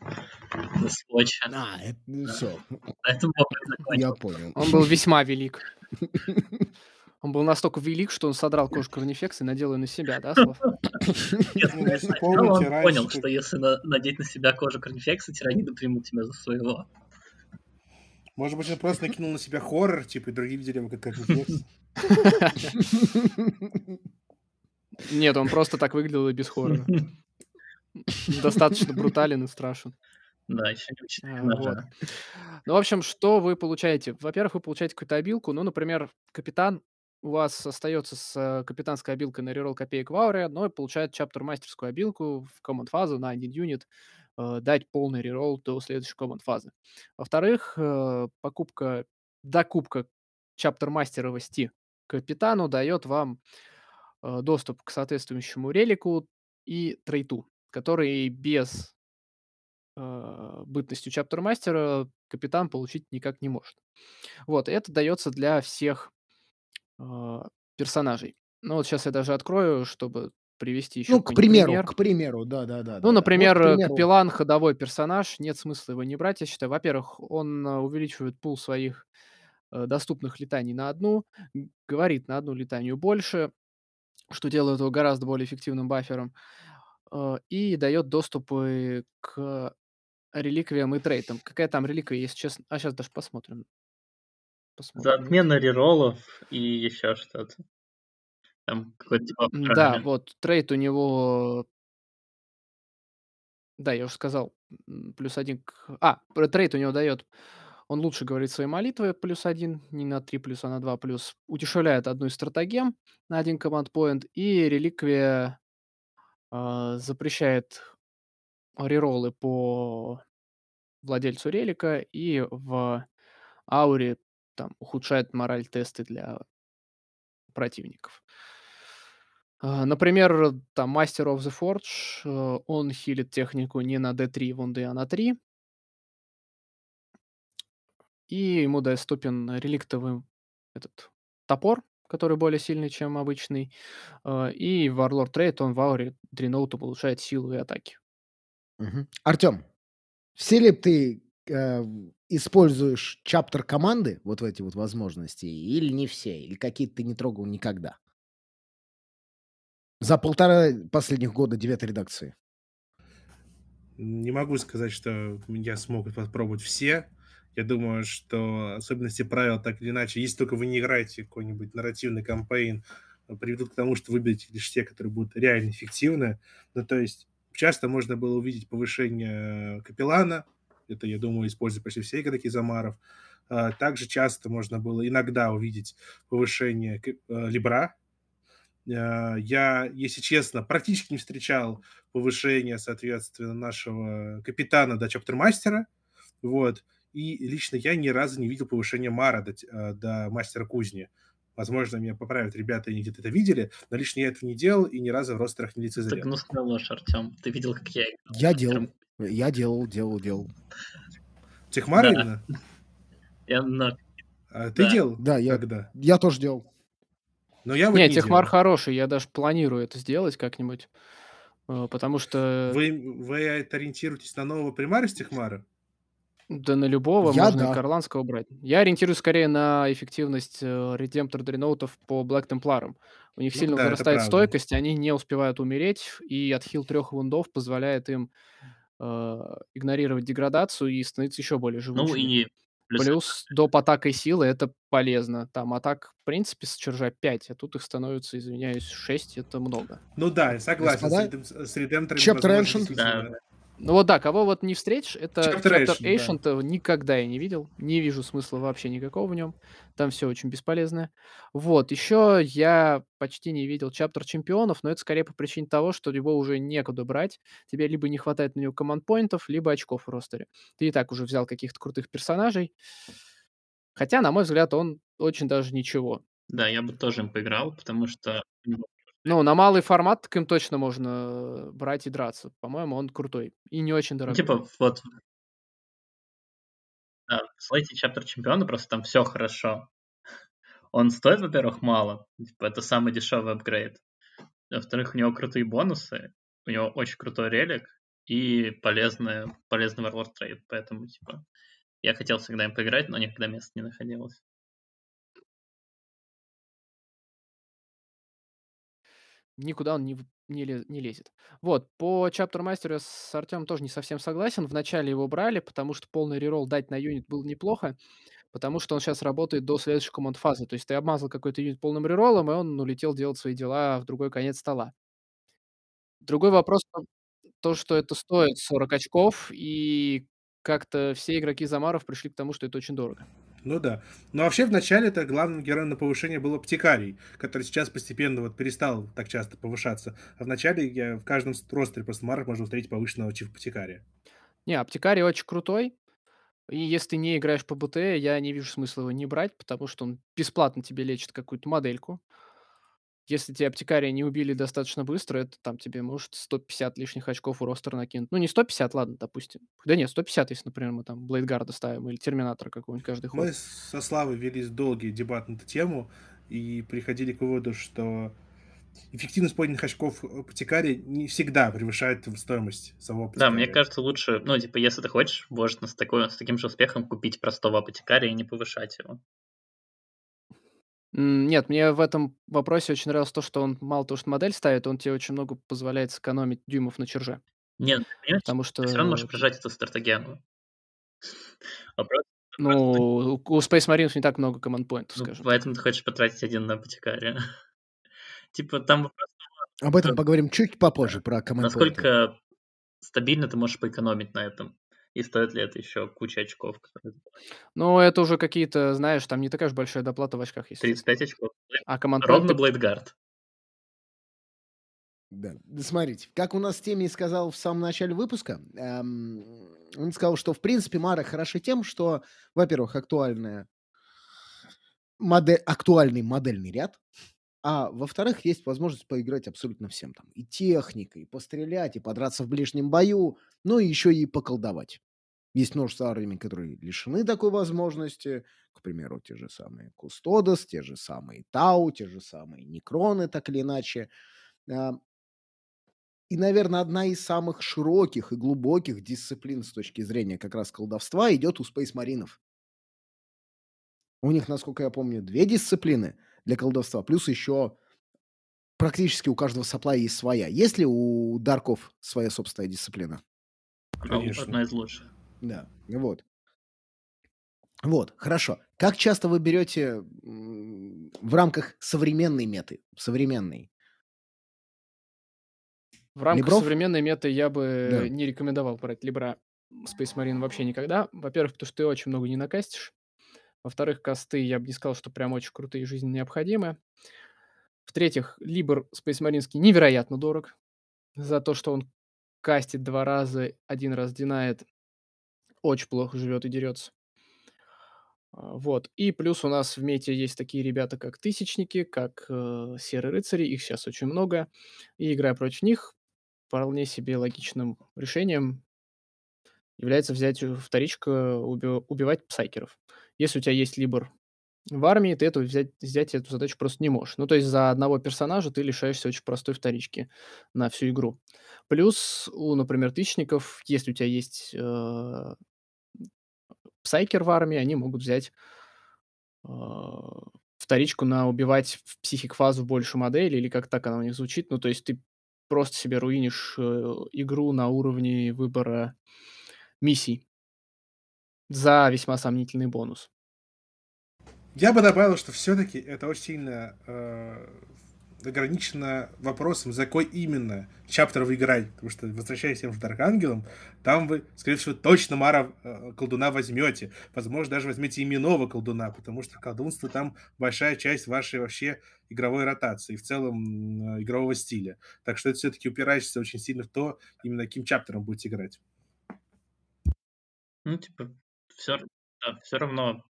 На сводче. А, это все, На этом опыт закончил. я понял. Он был весьма велик. Он был настолько велик, что он содрал кожу корнифекса и надел ее на себя, да, Слав? Ну, он понял, что если на- надеть на себя кожу корнифекса, тираниды примут тебя за своего. Может быть, он просто накинул на себя хоррор, типа, и другие видели его как рефлекс. Нет, он просто так выглядел и без хоррора. Достаточно брутален и страшен. Да, еще не А, вот. Ну, в общем, что вы получаете? Во-первых, вы получаете какую-то обилку. Ну, например, капитан у вас остается с э, капитанской обилкой на реролл копеек в ауре, но получает чаптер-мастерскую обилку в команд-фазу на один юнит, э, дать полный реролл до следующей команд-фазы. Во-вторых, э, покупка, докупка чаптер-мастеровости капитану дает вам э, доступ к соответствующему релику и трейту, который без э, бытностью чаптер-мастера капитан получить никак не может. Вот, это дается для всех а, персонажей. Ну, вот сейчас я даже открою, чтобы привести еще Ну, к примеру, пример. к примеру, да-да-да, Ну, да-да. Вот, к например, э, примеру, Капеллан- ходовой персонаж, нет смысла его не брать, я считаю. Во-первых, он э, увеличивает пул своих э, доступных летаний на одну, говорит на одну летанию больше, что делает его гораздо более эффективным бафером, э, и дает доступы к реликвиям и трейтам. Какая там реликвия, если честно? А сейчас даже посмотрим. За Посмотрим. отмену рероллов и еще что-то. Там какой-то типа Да, вот трейд у него Да, я уже сказал, плюс один к А, трейд у него дает он лучше говорит свои молитвы, плюс один, не на 3 плюс, а на 2 плюс. Утяжеляет одну из стратегем на один команд поинт. И реликвия, а, запрещает рероллы по владельцу релика и в ауре там ухудшает мораль тесты для противников. А, например, там Master of the Forge, э, он хилит технику не на D3 вунды, а на 3. И ему доступен реликтовый этот топор, который более сильный, чем обычный. А, и Warlord Trade, он в ауре дреноуту получает силу и атаки. Мгм. Артем, все ли ты э, используешь чаптер команды, вот в эти вот возможности, или не все, или какие-то ты не трогал никогда? За полтора последних года девятой редакции. Не могу сказать, что я смог попробовать все. Я думаю, что особенности правил так или иначе, если только вы не играете какой-нибудь нарративный кампейн, э, приведут к тому, что выберете лишь те, которые будут реально эффективны. Ну, то есть часто можно было увидеть повышение капеллана. Это, я думаю, используют почти все игроки Замаров. А, Также часто можно было иногда увидеть повышение э, Либра. Э, Я, если честно, практически не встречал повышения, соответственно, нашего капитана до чаптермастера. Вот. И лично я ни разу не видел повышения Мара до, э, до мастера кузни. Возможно, меня поправят ребята, они где-то это видели, но лично я этого не делал и ни разу в ростерах не Это лицезрел. гнусная ложь, Артем. Ты видел, как я играл? Я делал, я делал, делал, делал. Техмара Да. именно? Я на... А ты Да. делал? Да, я- Когда? Я тоже делал. Но я вот Не, не Техмар делал. хороший, я даже планирую это сделать как-нибудь. э, Потому что Вы, вы это ориентируетесь на нового примара с Техмара? Да на любого Я можно и да. Карланского брать. Я ориентируюсь скорее на эффективность э, редемптор дреноутов по Black Темпларам. У них Ну сильно да, правда. стойкость, они не успевают умереть, и отхил трех вундов позволяет им э, игнорировать деградацию и становиться еще более Ну живучими. и плюс Плюс доп. атакой силы это полезно. Там атак, в принципе, с чержа 5, а тут их становится, извиняюсь, 6, это много. Ну да, я согласен. Господа, с, редем- Chapter возможно, Ancient. действительно. Ну вот да, кого вот не встретишь, это Chapter Chapter Ancient, да. Никогда я не видел, не вижу смысла вообще никакого в нем, там все очень бесполезное. Вот, еще я почти не видел Chapter Чемпионов, но это скорее по причине того, что его уже некуда брать, тебе либо не хватает на него команд-поинтов, либо очков в ростере. Ты и так уже взял каких-то крутых персонажей, хотя, на мой взгляд, он очень даже ничего. Да, я бы тоже им поиграл, потому что у него Ну, на малый формат так им точно можно э, брать и драться. По-моему, он крутой и не очень Ну, дорогой. типа, вот... Да, в слейте чаптер чемпиона просто там все хорошо. Он стоит, во-первых, мало. Типа, это самый дешевый апгрейд. Во-вторых, у него крутые бонусы, у него очень крутой релик и полезный, полезный Warlord трейд. Поэтому, типа, я хотел всегда им поиграть, но никогда места не находилось. Никуда он не, не, ле- не лезет. Вот, по Chapter Master с Артемом тоже не совсем согласен. Вначале его брали, потому что полный реролл дать на юнит было неплохо, потому что он сейчас работает до следующей команд фазы. То есть ты обмазал какой-то юнит полным рероллом, и он улетел делать свои дела в другой конец стола. Другой вопрос, то, что это стоит 40 очков, и как-то все игроки Замаров пришли к тому, что это очень дорого. Ну да. Но вообще в начале это главным героем на повышение был Аптекарий, который сейчас постепенно вот перестал так часто повышаться. А в начале я в каждом ростере просто Марок можно встретить повышенного Чиф Аптекария. Не, Аптекарий очень крутой. И если ты не играешь по БТ, я не вижу смысла его не брать, потому что он бесплатно тебе лечит какую-то модельку. Если тебе аптекария не убили достаточно быстро, это там тебе, может, 150 лишних очков у ростера накинуть. Ну, не 150, ладно, допустим. Да нет, 150, если, например, мы там Блейдгарда ставим или Терминатора какого-нибудь каждый ход. Мы со Славой вели долгий дебат на эту тему и приходили к выводу, что эффективность поднятых очков аптекария не всегда превышает стоимость самого аптекария. Да, мне кажется, лучше, ну, типа, если ты хочешь, можно с, такой, с таким же успехом купить простого аптекария и не повышать его. Нет, мне в этом вопросе очень нравилось то, что он мало того, что модель ставит, он тебе очень много позволяет сэкономить дюймов на черже. Нет, понимаешь, Потому что... ты все равно можешь прижать эту стратегему. Вопрос, ну, у Space Marines не так много команд pointов, ну, скажем. Поэтому ты хочешь потратить один на апотекария. типа там вопрос... Об этом поговорим чуть попозже, про команд Насколько стабильно ты можешь поэкономить на этом? И стоит ли это еще куча очков? Ну, это уже какие-то, знаешь, там не такая же большая доплата в очках есть. 35 очков. А команд Ровно Блейдгард. Да. Смотрите, как у нас Теми сказал в самом начале выпуска, эм, он сказал, что в принципе Мара хороша тем, что, во-первых, актуальная модель, актуальный модельный ряд, а во-вторых, есть возможность поиграть абсолютно всем там. И техникой, и пострелять, и подраться в ближнем бою, ну и еще и поколдовать. Есть множество армий, которые лишены такой возможности. К примеру, те же самые Кустодос, те же самые Тау, те же самые Некроны, так или иначе. А, и, наверное, одна из самых широких и глубоких дисциплин с точки зрения как раз колдовства идет у Space Маринов. У них, насколько я помню, две дисциплины – для колдовства. Плюс еще практически у каждого сопла есть своя. Есть ли у Дарков своя собственная дисциплина? Конечно. Одна из лучших. Да, вот. Вот, хорошо. Как часто вы берете в рамках современной меты, современной? В рамках Либров? современной меты я бы да. не рекомендовал брать Либра Space Marine вообще никогда. Во-первых, потому что ты очень много не накастишь. Во-вторых, косты, я бы не сказал, что прям очень крутые и жизненно необходимы. В-третьих, Либр Space Marine невероятно дорог за то, что он кастит два раза, один раз динает, очень плохо живет и дерется. А, вот. И плюс у нас в мете есть такие ребята, как Тысячники, как э, Серые Рыцари, их сейчас очень много. И играя против них, вполне себе логичным решением является взять вторичку, уби- убивать псайкеров. Если у тебя есть либор в армии, ты эту взять, взять эту задачу просто не можешь. Ну, то есть за одного персонажа ты лишаешься очень простой вторички на всю игру. Плюс у, например, тысячников, если у тебя есть э, псайкер в армии, они могут взять э, вторичку на убивать в психик-фазу больше модели, или как так она у них звучит. Ну, то есть ты просто себе руинишь э, игру на уровне выбора миссий за весьма сомнительный бонус. Я бы добавил, что все-таки это очень сильно э, ограничено вопросом, за какой именно чаптер вы играете. Потому что, возвращаясь тем же Дарк Ангелом, там вы, скорее всего, точно Мара э, колдуна возьмете. Возможно, даже возьмете именного колдуна, потому что колдунство там большая часть вашей вообще игровой ротации, в целом э, игрового стиля. Так что это все-таки упирается очень сильно в то, именно каким чаптером будете играть. Ну, типа, все, да, все равно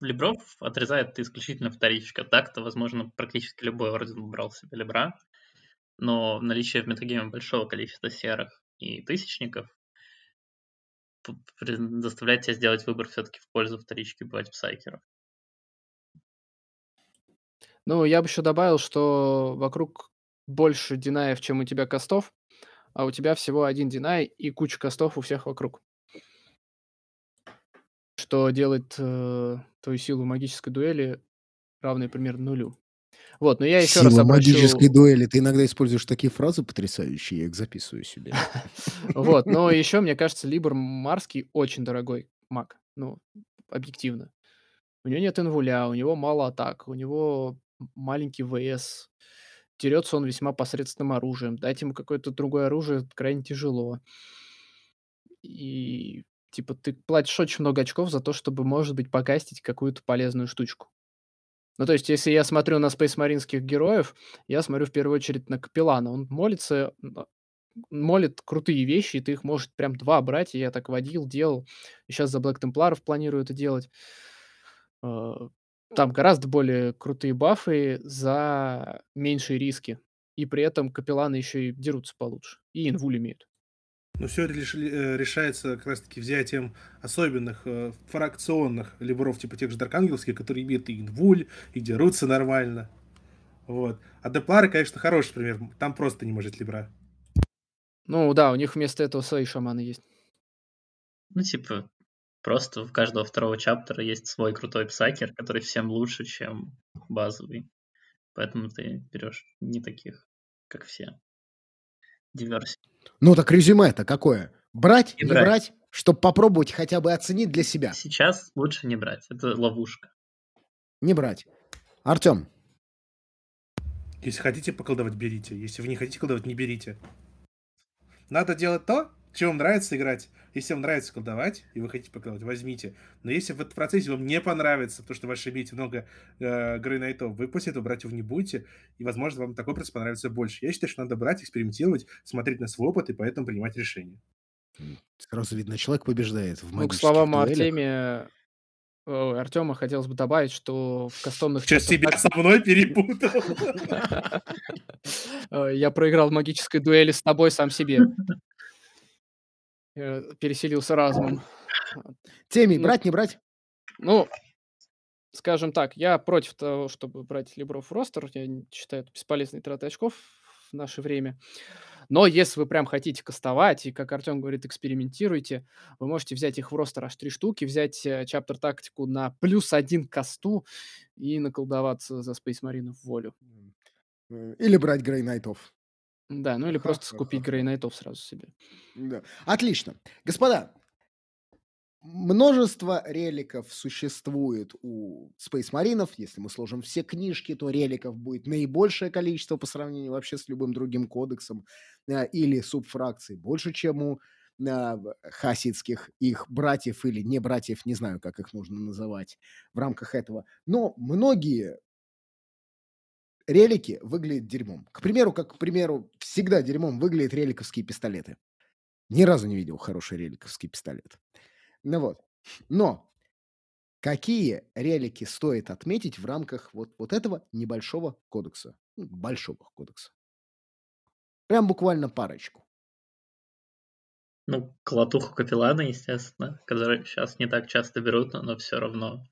Лебров отрезает исключительно вторичка. Так-то, возможно, практически любой орден брал себе Лебра, но наличие в метагейме большого количества серых и тысячников заставляет тебя сделать выбор все-таки в пользу вторички бывать псайкеров. Ну, я бы еще добавил, что вокруг больше динаев, чем у тебя костов, а у тебя всего один динай и куча костов у всех вокруг что делает э, твою силу магической дуэли равной примерно нулю. Вот, но я еще Сила раз обращу... магической дуэли. Ты иногда используешь такие фразы потрясающие, я их записываю себе. Вот, но еще, мне кажется, Либор Марский очень дорогой маг. Ну, объективно. У него нет инвуля, у него мало атак, у него маленький ВС. Дерется он весьма посредственным оружием. Дать ему какое-то другое оружие крайне тяжело. И Типа ты платишь очень много очков за то, чтобы, может быть, покастить какую-то полезную штучку. Ну, то есть, если я смотрю на спейсмаринских героев, я смотрю в первую очередь на Капеллана. Он молится, а, молит крутые вещи, и ты их можешь прям 2 брать. И я так водил, делал. И щас за Блэк Темпларов планирую это делать. А, там гораздо более крутые бафы за меньшие риски. И при этом капелланы еще и дерутся получше. И инвуль имеют. Но все это э, решается как раз-таки взятием особенных э, фракционных либров, типа тех же Даркангелских, которые имеют и инвуль, и дерутся нормально. Вот. А Деплары, конечно, хороший пример. Там просто не может либра. Ну да, у них вместо этого свои шаманы есть. Ну, типа, просто в каждого второго чаптера есть свой крутой псакер, который всем лучше, чем базовый. Поэтому ты берешь не таких, как все. Диверсия. Ну так резюме это какое? Брать, Не не брать. брать, чтобы попробовать хотя бы оценить для себя. Сейчас лучше не брать. Это ловушка. Не брать. Артем, Если хотите поколдовать, берите. Если вы не хотите колдовать, не берите. Надо делать то, чем вам нравится играть. Если вам нравится колдовать, и вы хотите поколдовать, возьмите. Но если в этом процессе вам не понравится, потому что вы ошибите много э, грейнайтов, вы после этого брать его не будете, и, возможно, вам такой процесс понравится больше. Я считаю, что надо брать, экспериментировать, смотреть на свой опыт и поэтому принимать решение. сразу видно, человек побеждает в Ну, к словам. Артемия, ой, Артема хотелось бы добавить, что в кастомных Сейчас чатах себя со мной перепутал. Э, я проиграл в магической дуэли с тобой сам себе. Э, переселился разумом. Теми, Ну. брать, не брать? Ну, скажем так, я против того, чтобы брать либров в ростер. Я считаю, это бесполезной тратой очков в наше время. Но если вы прям хотите кастовать и, как Артем говорит, экспериментируйте, вы можете взять их в ростер аж 3 штуки, взять, э, чаптер тактику на плюс 1 касту и наколдоваться за Space Marine в волю. Э, Или брать Грей Найтов. Да, ну или просто Ха-ха-ха. скупить Грей Найтов сразу себе. Да. Отлично. Господа, множество реликов существует у Space Маринов. Если мы сложим все книжки, то реликов будет наибольшее количество по сравнению вообще с любым другим кодексом э, или субфракций. Больше, чем у э, хасидских их братьев или не братьев, не знаю, как их нужно называть в рамках этого. Но многие релики выглядят дерьмом. К примеру, как, к примеру, всегда дерьмом выглядят реликовские пистолеты. Ни разу не видел хороший реликовский пистолет. Ну вот. Но какие релики стоит отметить в рамках вот, вот этого небольшого кодекса? Ну, Большого кодекса. Прям буквально парочку. Ну, колотуху капеллана, естественно, которую сейчас не так часто берут, но все равно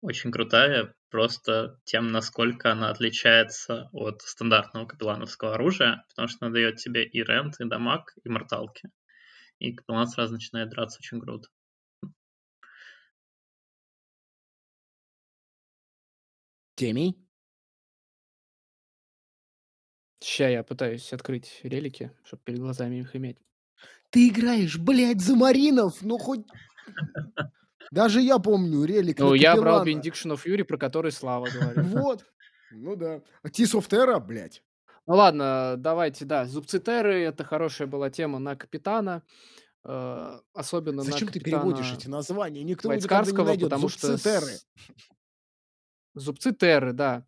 очень крутая, просто тем, насколько она отличается от стандартного капеллановского оружия, потому что она дает тебе и рент, и дамаг, и морталки. И капеллан сразу начинает драться очень круто. Темей? Ща я пытаюсь открыть релики, чтобы перед глазами их иметь. Ты играешь, блядь, за Маринов, ну хоть... Даже я помню релик Ну, я брал. Benediction of Fury, про который Слава говорит. Вот. Ну да. А Tears of Terror, блядь. Ну ладно, давайте, да. Зубцы Терры- это хорошая была тема на капитана. э, особенно Зачем на ты переводишь эти названия? Никто никогда не найдет. потому что... Зубцы Терры. с- Зубцы Терры, да.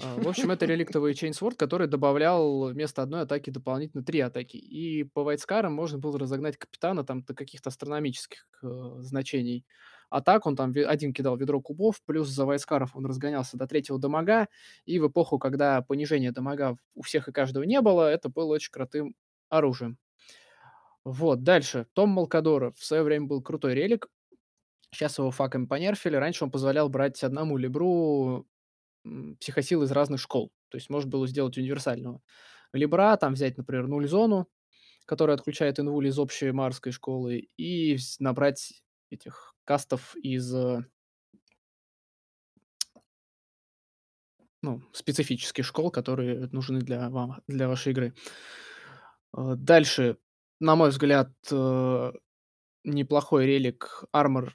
А, В общем, это реликтовый Chainsword, который добавлял вместо одной атаки дополнительно три атаки. И по Вайтскарам можно было разогнать капитана там до каких-то астрономических э, значений. атак, он там один кидал ведро кубов, плюс за Вайтскаров он разгонялся до третьего дамага, и в эпоху, когда понижения дамага у всех и каждого не было, это было очень крутым оружием. Вот, дальше. Том Малкадора в свое время был крутой релик. Сейчас его факами понерфили. Раньше он позволял брать одному либру м, психосил из разных школ. То есть можно было сделать универсального либра, там взять, например, нуль зону, которая отключает инвуль из общей марской школы, и набрать этих кастов из э, ну, специфических школ, которые нужны для, вам, для вашей игры. Э, Дальше, на мой взгляд, э, неплохой релик Armor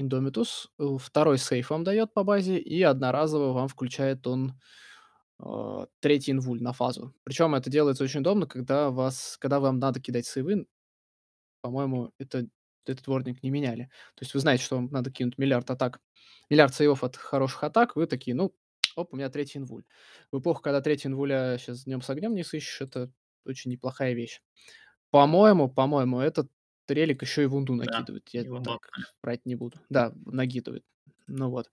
Indomitus. Э, Второй сейф вам дает по базе, и одноразово вам включает он э, третий инвуль на фазу. Причем это делается очень удобно, когда, вас, когда вам надо кидать сейвы. По-моему, это этот вординг не меняли. То есть вы знаете, что вам надо кинуть миллиард атак, миллиард сейвов от хороших атак, вы такие, ну, оп, у меня третий инвуль. В эпоху, когда третий инвуля сейчас днем с огнем не сыщешь, это очень неплохая вещь. По-моему, по-моему, этот релик еще и вунду Да, накидывает. Я его так брать не буду. Да, накидывает. Ну вот.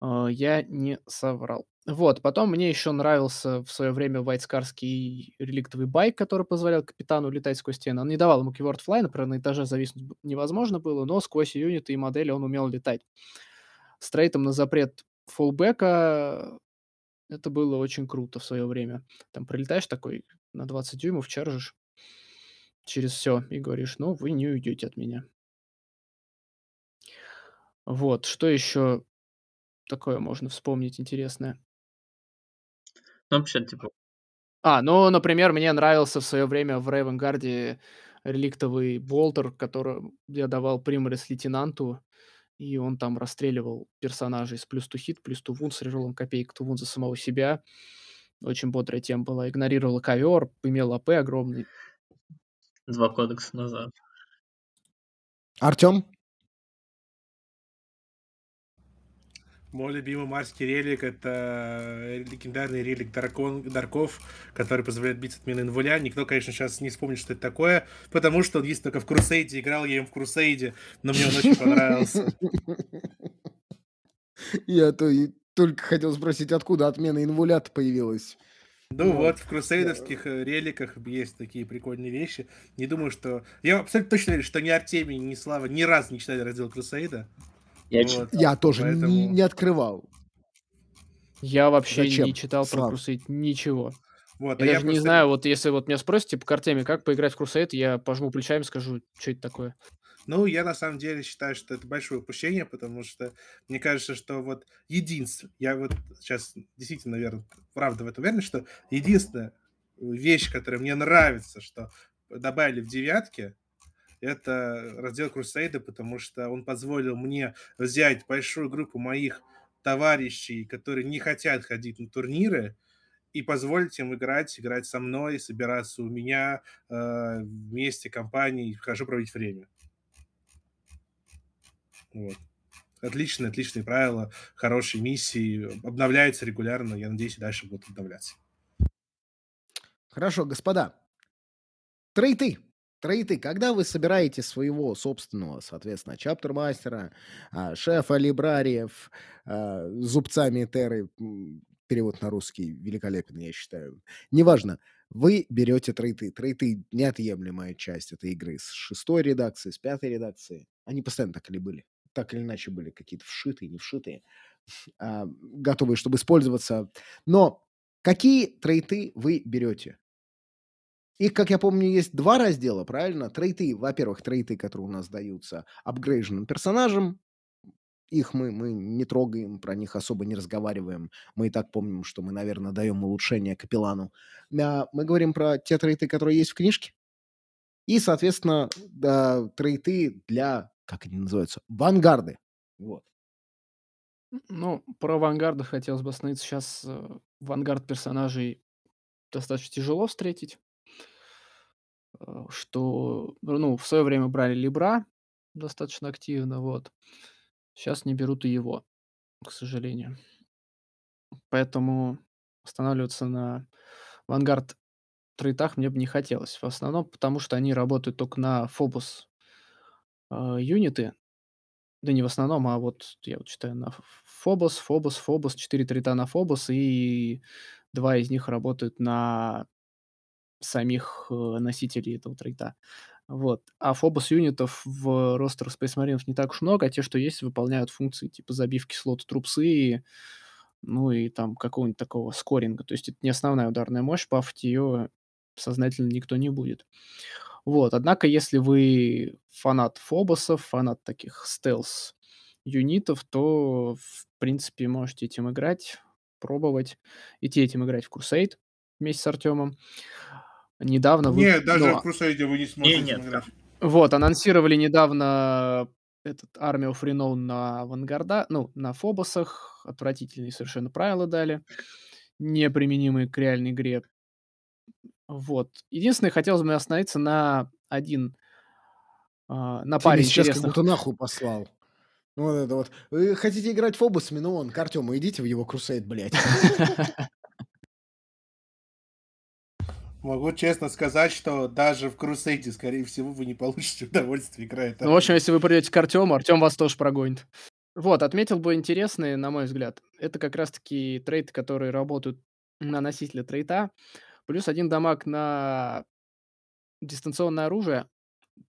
А, Я не соврал. Вот, потом мне еще нравился в свое время вайтскарский реликтовый байк, который позволял капитану летать сквозь стены. Он не давал ему keyword fly, например, на этаже зависнуть невозможно было, но сквозь юниты и модели он умел летать. С трейтом на запрет фуллбека это было очень круто в свое время. Там прилетаешь такой на 20 дюймов, чаржишь через все и говоришь, ну, вы не уйдете от меня. Вот, что еще такое можно вспомнить интересное? Ну, вообще, типа, А, ну, например, мне нравился в свое время в Рейвенгарде реликтовый болтер, который я давал приморис лейтенанту, и он там расстреливал персонажей с плюс ту хит, плюс ту вун, с реролом копеек ту вун за самого себя. Очень бодрая тема была. Игнорировала ковер, имел АП огромный. Два кодекса назад. Артем? Мой любимый марский релик это легендарный релик Даркон, Дарков, который позволяет биться от мины инвуля. Никто, конечно, сейчас не вспомнит, что это такое, потому что он есть только в Крусейде. Играл я им в Крусейде, но мне он очень понравился. Я то и только хотел спросить, откуда отмена инвулята появилась. Ну Ну, вот, в крусейдовских э, реликах есть такие прикольные вещи. Не думаю, что... Я абсолютно точно верю, что ни Артемий, ни Слава ни разу не читали раздел Крусейда. Я Вот. Я тоже не, Поэтому- не открывал. Я вообще Зачем, не читал про Слав? Крусейд ничего. Вот, а Я даже не просто- знаю, вот если вот меня спросят, типа, Картеми, как поиграть в Крусейд, я пожму плечами, скажу, что это такое. Ну, я на самом деле считаю, что это большое упущение, потому что мне кажется, что вот единственное, я вот сейчас действительно, наверное, правда в этом уверен, что единственная вещь, которая мне нравится, что добавили в девятке, это раздел Крусейда, потому что он позволил мне взять большую группу моих товарищей, которые не хотят ходить на турниры, и позволить им играть, играть со мной, собираться у меня э, вместе, компанией, хорошо проводить время. Вот. Отличные, отличные правила, хорошие миссии, обновляются регулярно, я надеюсь, и дальше будут обновляться. Хорошо, господа. Трейты. Трейты. Когда вы собираете своего собственного, соответственно, чаптермастера, а, шефа либрариев, а, зубцами теры, перевод на русский великолепен, я считаю. Неважно, вы берете трейты. Трейты – неотъемлемая часть этой игры. С шестой редакции, с пятой редакции. Они постоянно так или были. Так или иначе были какие-то вшитые, не вшитые, а, готовые, чтобы использоваться. Но какие трейты вы берете? Их, как я помню, есть два раздела, правильно? Трейты, во-первых, трейты, которые у нас даются апгрейженным персонажам. Их мы, мы не трогаем, про них особо не разговариваем. Мы и так помним, что мы, наверное, даем улучшение капеллану. А, Мы говорим про те трейты, которые есть в книжке. И, соответственно, да, трейты для, как они называются, вангарды. Вот. Ну, про авангарда хотелось бы остановиться. Сейчас авангард персонажей достаточно тяжело встретить. Э, Что, ну, в свое время брали Либра достаточно активно, вот. Сейчас не берут и его, к сожалению. Поэтому останавливаться на авангард трейтах мне бы не хотелось. В основном потому, что они работают только на Фобос а, юниты. Да не в основном, а вот я вот читаю на Фобос, Фобос, Фобос, 4 трейта на Фобос, и два из них работают на самих э, носителей этого трейта. Вот. А Фобос юнитов в ростер Space Marines не так уж много, а те, что есть, выполняют функции типа забивки слота трупсы, ну и там какого-нибудь такого скоринга. То есть это не основная ударная мощь, пафать ее сознательно никто не будет. Вот. Однако, если вы фанат Фобосов, фанат таких стелс юнитов, то, в принципе, можете этим играть, пробовать. Идти этим играть в Крусейд вместе с Артемом. Недавно вы... Нет, даже ну, в Крусейде вы не сможете нет, играть. вот, анонсировали недавно этот Army of Renown на Авангарда, ну, на Фобосах. Отвратительные совершенно правила дали, неприменимые к реальной игре. Вот. Единственное, хотелось бы остановиться на один А, на Ты паре сейчас как интересных. будто нахуй послал. Ну, Вот это вот. Вы хотите играть в фобусами? Ну, вон, к Артему идите в его крусейд, блядь. Могу честно сказать, что даже в Крусейде, скорее всего, вы не получите удовольствие, играя там. Ну, в общем, если вы придете к Артему, Артем вас тоже прогонит. Вот, отметил бы интересные, на мой взгляд. Это как раз-таки trait ы, которые работают на носителе trait а. Плюс один damage на дистанционное оружие.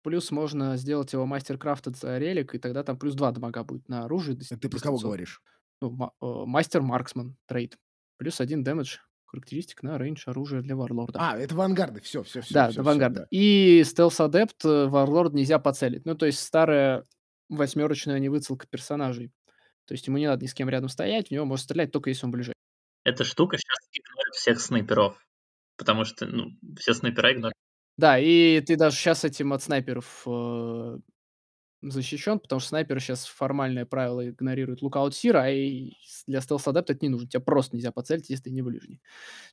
Плюс можно сделать его master-crafted за relic, и тогда там плюс два damage а будет на оружие. Это ты про кого говоришь? ну, э, Master Marksman trait. Плюс один damage характеристик на range оружия для warlord а. А, это Vanguard ы. Все, все, все. Да, это Vanguard. И стелс адепт Варлорд нельзя поцелить. Ну, то есть старая восьмерочная невыцелка персонажей. То есть ему не надо ни с кем рядом стоять, в него может стрелять только если он ближе. Эта штука сейчас игнорирует всех снайперов. Потому что, ну, все снайпера игнорируют. Да, и ты даже сейчас этим от снайперов защищен, потому что снайперы сейчас формальное правило игнорируют лукаут сира, а и для стелс адепта это не нужно. Тебя просто нельзя поцелить, если ты не ближний.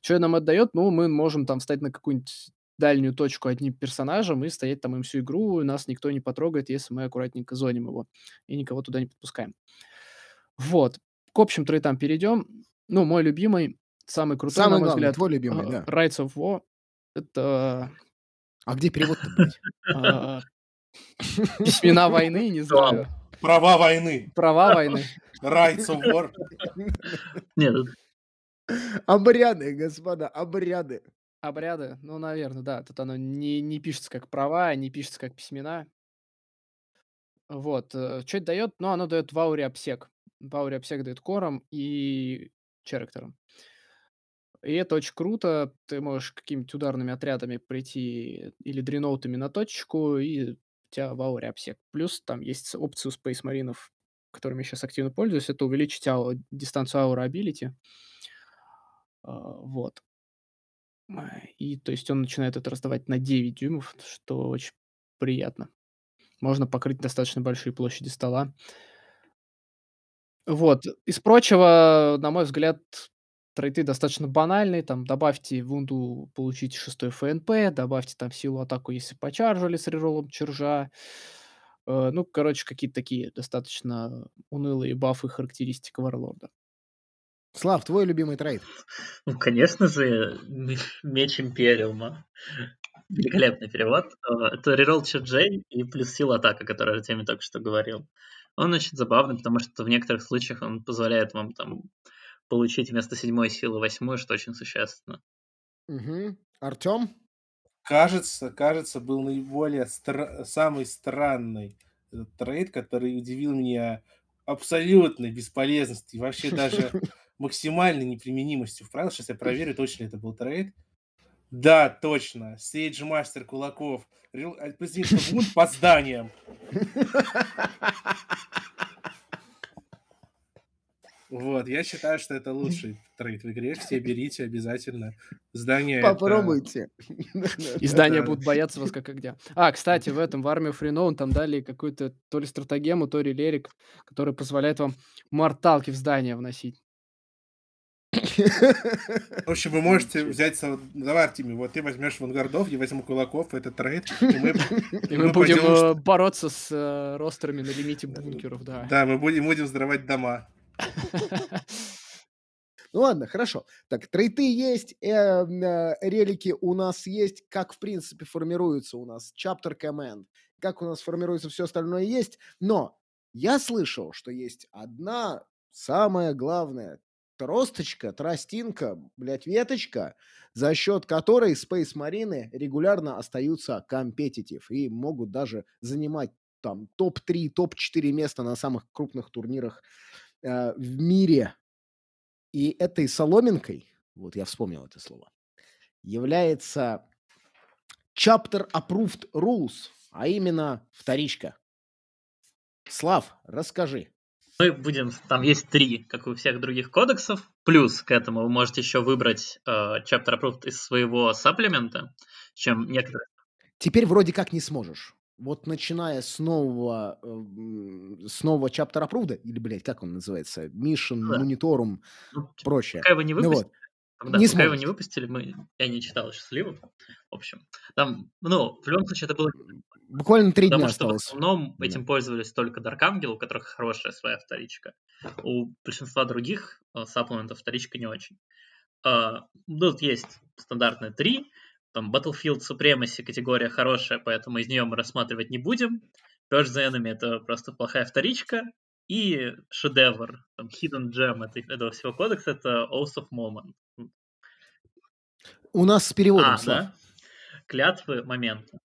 Что нам это дает? Ну, мы можем там встать на какую-нибудь дальнюю точку одним персонажем и стоять там им всю игру, и нас никто не потрогает, если мы аккуратненько зоним его и никого туда не подпускаем. Вот. К общим трейтам перейдем. Ну, мой любимый, самый крутой, на Самый мой главный, взгляд, твой любимый, э, да. Rights of War. Это А где перевод-то, а, письмена войны, не знаю. Права войны. Права войны. Rights of War. Нет, Обряды, господа, обряды. Обряды, ну, наверное, да. Тут оно не, не пишется как права, не пишется как письмена. Вот. Что это дает? Ну, оно дает в ауре обсек. В ауре обсек дает кором и черактером. И это очень круто. Ты можешь какими-нибудь ударными отрядами прийти или дреноутами на точечку, и тебя в ауре обсек. Плюс там есть опция у Space Marine, которыми я сейчас активно пользуюсь, это увеличить ау- дистанцию аура абилити. Вот. А, И то есть он начинает это раздавать на 9 дюймов, что очень приятно. Можно покрыть достаточно большие площади стола. Вот. Из прочего, на мой взгляд, трейты достаточно банальные. Там добавьте вунду, получите шестой ФНП, добавьте там силу атаку, если почаржили с реролом чержа. Э, Ну, короче, какие-то такие достаточно унылые бафы характеристик Варлорда. Слав, твой любимый трейд? Ну, конечно же, меч Империума. Великолепный перевод. Э, Это реролл Чарджей и плюс сила атака, который Артемий только что говорил. Он очень забавный, потому что в некоторых случаях он позволяет вам там получить вместо седьмой силы восьмую, что очень существенно. Угу. Артем? Кажется, кажется, был наиболее стра- самый странный этот trait, который удивил меня абсолютной бесполезностью и вообще даже максимальной неприменимостью в правилах. Сейчас я проверю, точно ли это был trait. Да, точно. Siege Master Кулаков. А, Извините, бунт по зданиям. Вот, я считаю, что это лучший trait в игре. Все берите обязательно. Здание это- Попробуйте. Издания Это- будут бояться вас как огня. А, кстати, в этом, в армию Фриноун там дали какую-то то ли стратагему, то ли лерик, который позволяет вам морталки в здание вносить. В общем, вы можете взять... Давай, Артемий, вот ты возьмешь вангардов, я возьму кулаков, это трейд, и мы, И мы мы будем пойдем- э, бороться с э, ростерами на лимите бункеров, да. Да, мы будем, будем взрывать дома. Ну ладно, хорошо. Так, трейты есть, э, э, релики у нас есть, как в принципе формируется у нас chapter command, как у нас формируется все остальное есть, но я слышал, что есть одна самая главная тросточка, тростинка, блядь, веточка, за счет которой Space Marine регулярно остаются компетитив и могут даже занимать там топ-3, топ-4 места на самых крупных турнирах э, в мире. И этой соломинкой, вот я вспомнил это слово, является Chapter Approved Rules, а именно вторичка. Слав, расскажи. Мы будем, там есть три, как у всех других кодексов. Плюс к этому вы можете еще выбрать э, Chapter Approved из своего сапплемента, чем некоторые Теперь вроде как не сможешь. Вот начиная с нового, э, с нового Chapter Approved, или, блядь, как он называется, Mission, Да. Monitorum, ну, прочее. Пока его не Ну выпустили, вот. да, не пока его не выпустили, мы, я не читал сливов. В общем, там, ну, в любом случае, это было Буквально три дня что в осталось. основном Да. этим пользовались только Dark Angel, у которых хорошая своя вторичка. У большинства других э, сапплементов вторичка не очень. Ну, Тут есть стандартные три. Там Battlefield Supremacy категория хорошая, поэтому из нее мы рассматривать не будем. Purge the Enemy это просто плохая вторичка. И шедевр, там, Hidden Gem этого всего кодекса это Oath of Moment. У нас с переводом, А, Слав. да? Клятвы момента.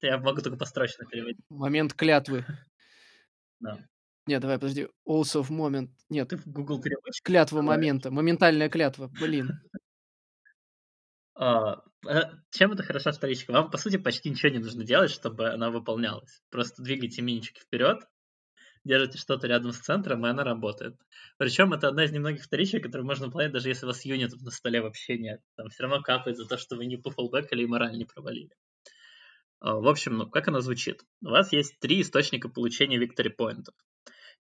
Я могу только построчно переводить. Момент клятвы. Да. Нет, давай, подожди. Also of moment. Нет, Ты в Google переводчик клятва момента. Моментальная клятва. Блин. А, Чем это хороша вторичка? Вам, по сути, почти ничего не нужно делать, чтобы она выполнялась. Просто двигайте минички вперед, держите что-то рядом с центром, и она работает. Причем это одна из немногих вторичек, которую можно выполнять, даже если у вас юнитов на столе вообще нет. Там все равно капает за то, что вы не пофолбекали и мораль не провалили. А, В общем, ну, как она звучит? У вас есть три источника получения victory поинтов.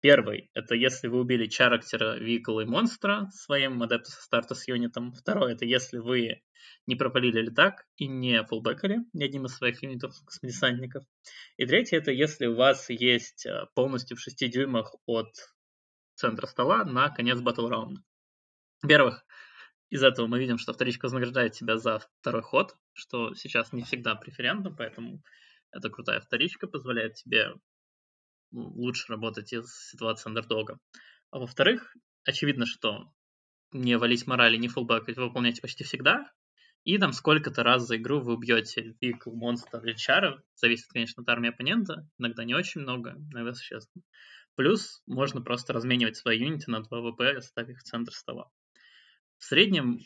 Первый – это если вы убили чарактера, vehicle и монстра своим адептус старта юнитом. Второй – это если вы не пропалили летак и не фулбекали ни одним из своих юнитов с десантников. И третий – это если у вас есть э, полностью в 6 дюймах от центра стола на конец батл раунда. Во-первых, из этого мы видим, что вторичка вознаграждает тебя за второй ход, что сейчас не всегда преферентно, поэтому это крутая вторичка, позволяет тебе лучше работать из ситуации андердога. А во-вторых, очевидно, что не валить морали, не фулбекать вы выполняете почти всегда, и там сколько-то раз за игру вы убьете vehicle, монстр или чара, зависит, конечно, от армии оппонента, иногда не очень много, иногда существенно. Плюс можно просто разменивать свои юниты на 2 ВП, ставив их в центр стола. В среднем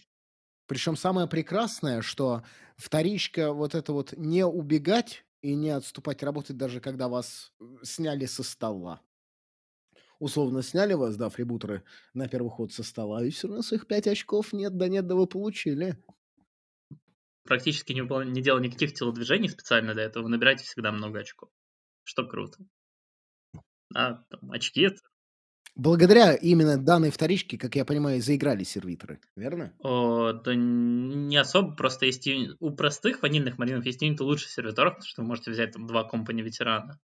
Причем самое прекрасное, что вторичка вот это вот не убегать и не отступать работает даже когда вас э, сняли со стола. Условно сняли вас, да, фрибутеры на первый ход со стола, и все равно своих 5 очков нет, да нет, да вы получили. практически не, выпол- не делал никаких телодвижений специально для этого, вы набираете всегда много очков. Что круто. Да, там, очки это Благодаря именно данной вторичке, как я понимаю, заиграли сервиторы, верно? О, да не особо, просто есть у простых ванильных маринов есть юниты лучше сервиторов, потому что вы можете взять там два компани ветерана.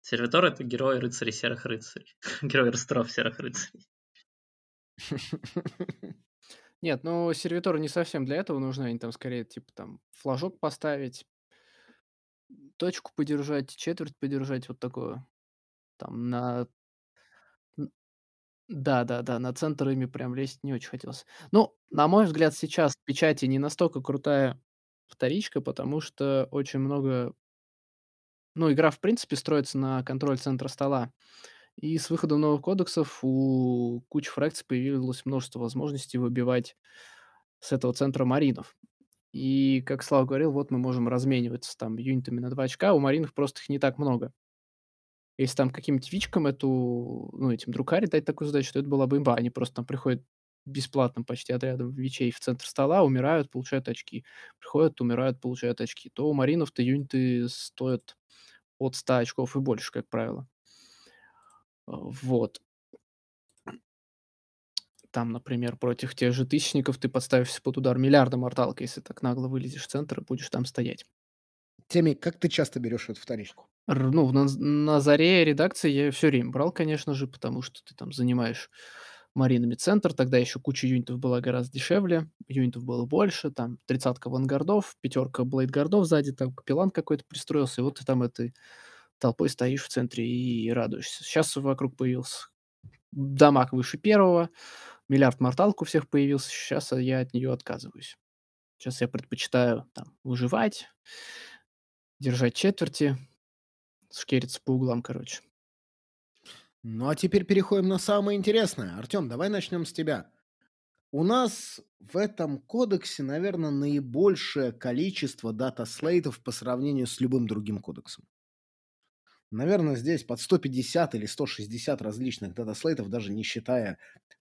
Сервиторы это герои рыцарей серых рыцарей. Герои растров серых рыцарей. Нет, ну сервиторы не совсем для этого нужны. Они там скорее, типа, там, флажок поставить, точку подержать, четверть подержать, вот такое. Там на... н- Да, да, да, на центр ими прям лезть не очень хотелось. Ну, на мой взгляд, сейчас печати не настолько крутая вторичка, потому что очень много... Ну, игра, в принципе, строится на контроль центра стола. И с выходом новых кодексов у кучи фракций появилось множество возможностей выбивать с этого центра маринов. И, как Слава говорил, вот мы можем размениваться там юнитами на 2 очка, у маринов просто их не так много. Если там каким-нибудь вичкам эту, ну, этим друкари дать такую задачу, то это была бы имба. Они просто там приходят бесплатным почти отрядом вичей в центр стола, умирают, получают очки. Приходят, умирают, получают очки. То у маринов-то юниты стоят от 100 очков и больше, как правило. Вот. Там, например, против тех же тысячников ты подставишься под удар миллиарда морталка, если так нагло вылезешь в центр и будешь там стоять. Теми, как ты часто берешь эту вторичку? Ну, на, на заре редакции я все время брал, конечно же, потому что ты там занимаешь маринами центр, тогда еще куча юнитов была гораздо дешевле, юнитов было больше, там тридцатка вангардов, пятерка блейдгардов сзади, там капеллан какой-то пристроился, и вот ты там этой толпой стоишь в центре и радуешься. Сейчас вокруг появился дамаг выше первого, миллиард морталок у всех появился, сейчас я от нее отказываюсь. Сейчас я предпочитаю там выживать, держать четверти, шкериться по углам, короче. Ну а теперь переходим на самое интересное. Артем, давай начнем с тебя. У нас в этом кодексе, наверное, наибольшее количество дата-слейтов по сравнению с любым другим кодексом. Наверное, здесь под 150 или 160 различных дата-слейтов, даже не считая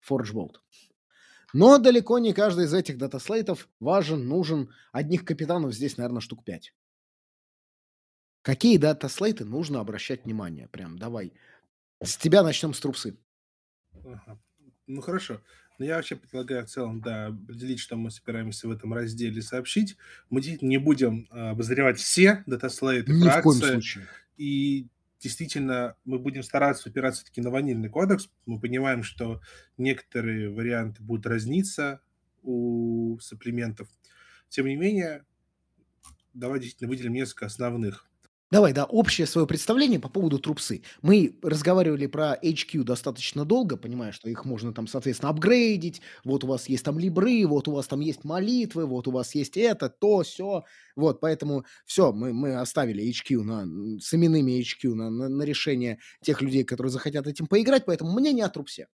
Forge Vault. Но далеко не каждый из этих дата-слейтов важен, нужен. Одних капитанов здесь, наверное, штук 5. Какие дата-слейты нужно обращать внимание? Прям давай. С тебя начнем с трупсы. Ага. Ну хорошо. Но я вообще предлагаю в целом, да, определить, что мы собираемся в этом разделе сообщить. Мы действительно не будем а, обозревать все датаслейты, Ни в коем фракции. случае. И действительно мы будем стараться опираться все-таки на ванильный кодекс. Мы понимаем, что некоторые варианты будут разниться у сапплиментов. Тем не менее, давай действительно выделим несколько основных. Давай, да, общее свое представление по поводу трупсы. Мы разговаривали про HQ достаточно долго, понимая, что их можно там, соответственно, апгрейдить. Вот у вас есть там либры, вот у вас там есть молитвы, вот у вас есть это, то, все. Вот, поэтому все, мы, мы оставили HQ на, с именными HQ на, на, на решение тех людей, которые захотят этим поиграть. Поэтому мнение о трупсе.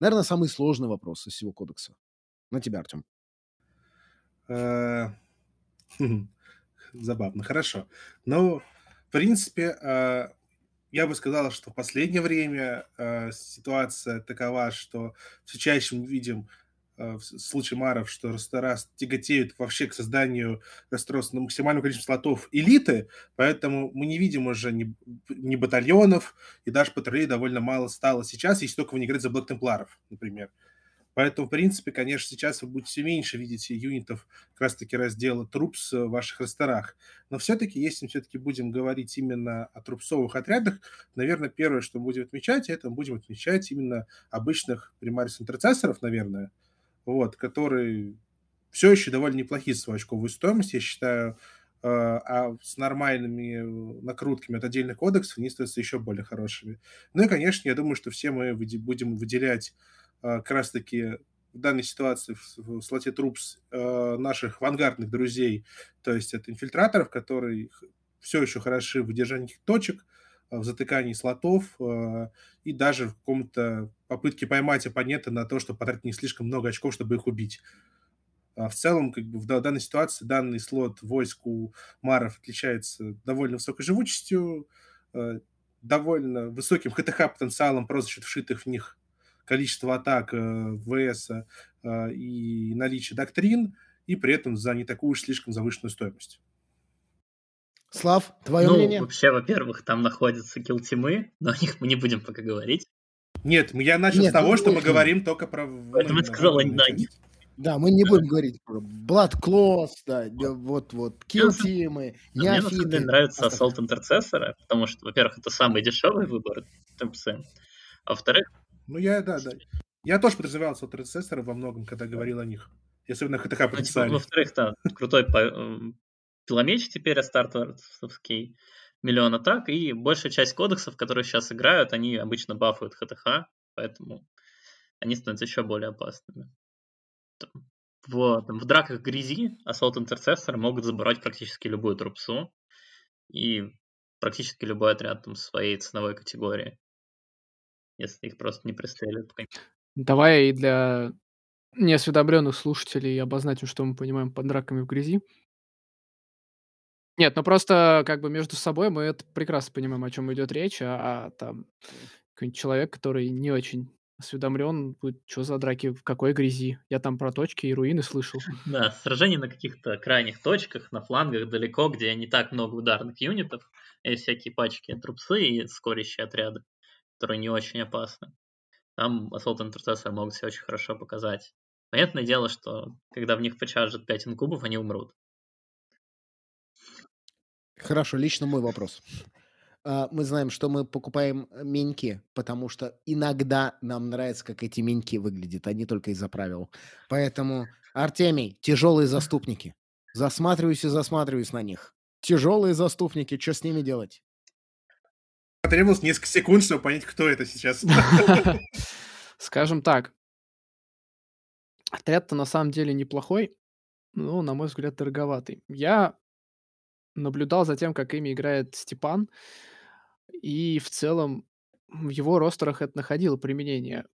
Наверное, самый сложный вопрос из всего кодекса. На тебя, Артем. Э, забавно, хорошо. Ну, в принципе, э, я бы сказал, что в последнее время э, ситуация такова, что все чаще мы видим в случае маров, что растора тяготеют вообще к созданию расстройств на максимальном количестве слотов элиты, поэтому мы не видим уже ни, ни батальонов, и даже патрулей довольно мало стало сейчас, если только вы не играете за Блэк Темпларов, например. Поэтому, в принципе, конечно, сейчас вы будете все меньше видеть юнитов как раз-таки раздела трупс в ваших ресторах. Но все-таки, если мы все-таки будем говорить именно о трупсовых отрядах, наверное, первое, что мы будем отмечать, это мы будем отмечать именно обычных примарис интерцессоров, наверное, вот, которые все еще довольно неплохие свою очковую стоимость, я считаю, э, а с нормальными накрутками от отдельных кодексов они становятся еще более хорошими. Ну и, конечно, я думаю, что все мы будем выделять как раз-таки в данной ситуации в, слоте трупс э, наших авангардных друзей, то есть это инфильтраторов, которые все еще хороши в удержании точек, в затыкании слотов э, и даже в каком-то попытке поймать оппонента на то, чтобы потратить не слишком много очков, чтобы их убить. А в целом, как бы в данной ситуации данный слот войск у маров отличается довольно высокой живучестью, э, довольно высоким ХТХ-потенциалом просто за счет вшитых в них количество атак э, ВС э, и наличие доктрин, и при этом за не такую уж слишком завышенную стоимость. Слав, твое ну, мнение? вообще, во-первых, там находятся килтимы, но о них мы не будем пока говорить. Нет, я начал Нет, с того, что мы говорим только про... Поэтому я сказал, да, да, мы не будем говорить про Blood Claws, да, вот, вот, Team, Неофиты. Мне нравится Assault Intercessor, потому что, во-первых, это самый дешевый выбор ТМС, а во-вторых, ну, я, да, да. Я тоже подразумевал от рецессора во многом, когда говорил о них. Особенно ХТХ ну, типа, Во-вторых, да, крутой эм, пиломеч теперь от стартовский, миллион атак, и большая часть кодексов, которые сейчас играют, они обычно бафуют ХТХ, поэтому они становятся еще более опасными. В, там, в драках грязи Assault Intercessor могут забрать практически любую трупсу и практически любой отряд там, своей ценовой категории если их просто не пристрелят. Давай и для неосведомленных слушателей обозначим, что мы понимаем под драками в грязи. Нет, ну просто как бы между собой мы это прекрасно понимаем, о чем идет речь, а, а там какой-нибудь человек, который не очень осведомлен, будет, что за драки, в какой грязи. Я там про точки и руины слышал. Да, сражения на каких-то крайних точках, на флангах далеко, где не так много ударных юнитов, есть всякие пачки трупсы и скорящие отряды которые не очень опасны. Там Assault Intercessor могут себя очень хорошо показать. Понятное дело, что когда в них почаржат 5 инкубов, они умрут. Хорошо, лично мой вопрос. А, мы знаем, что мы покупаем меньки, потому что иногда нам нравится, как эти меньки выглядят, а не только из-за правил. Поэтому, Артемий, тяжелые заступники. Засматриваюсь и засматриваюсь на них. Тяжелые заступники, что с ними делать? Потребовалось несколько секунд, чтобы понять, кто это сейчас. Скажем так, отряд-то на самом деле неплохой, но, на мой взгляд, дороговатый. Я наблюдал за тем, как ими играет Степан, и в целом в его ростерах это находило применение.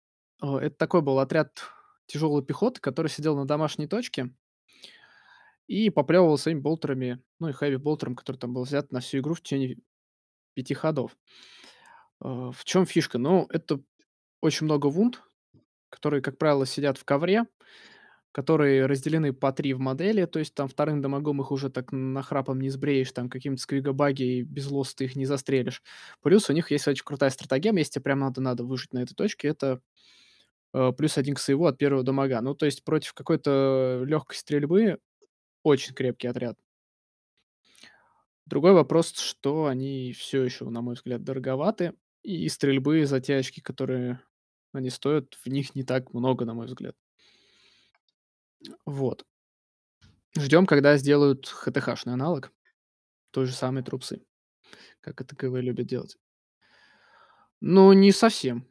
Э, это такой был отряд тяжелой пехоты, который сидел на домашней точке и поплевывал своими болтерами, ну и хэви-болтером, который там был взят на всю игру в течение пяти ходов. А, в чем фишка? Ну, это очень много вунд, которые, как правило, сидят в ковре, которые разделены по три в модели, то есть там вторым дамагом их уже так нахрапом не сбреешь, там каким-то сквигабаги и без лоса ты их не застрелишь. Плюс у них есть очень крутая стратегия, если тебе прям надо, надо выжить на этой точке, это э, плюс 1 к сейву от первого дамага. Ну, то есть против какой-то легкой стрельбы очень крепкий отряд. Другой вопрос, что они все еще, на мой взгляд, дороговаты, и стрельбы, затяжки, которые они стоят, в них не так много, на мой взгляд. Вот. Ждем, когда сделают ХТХ-шный аналог той же самой трупсы, как это КВ любят делать. Ну, не совсем.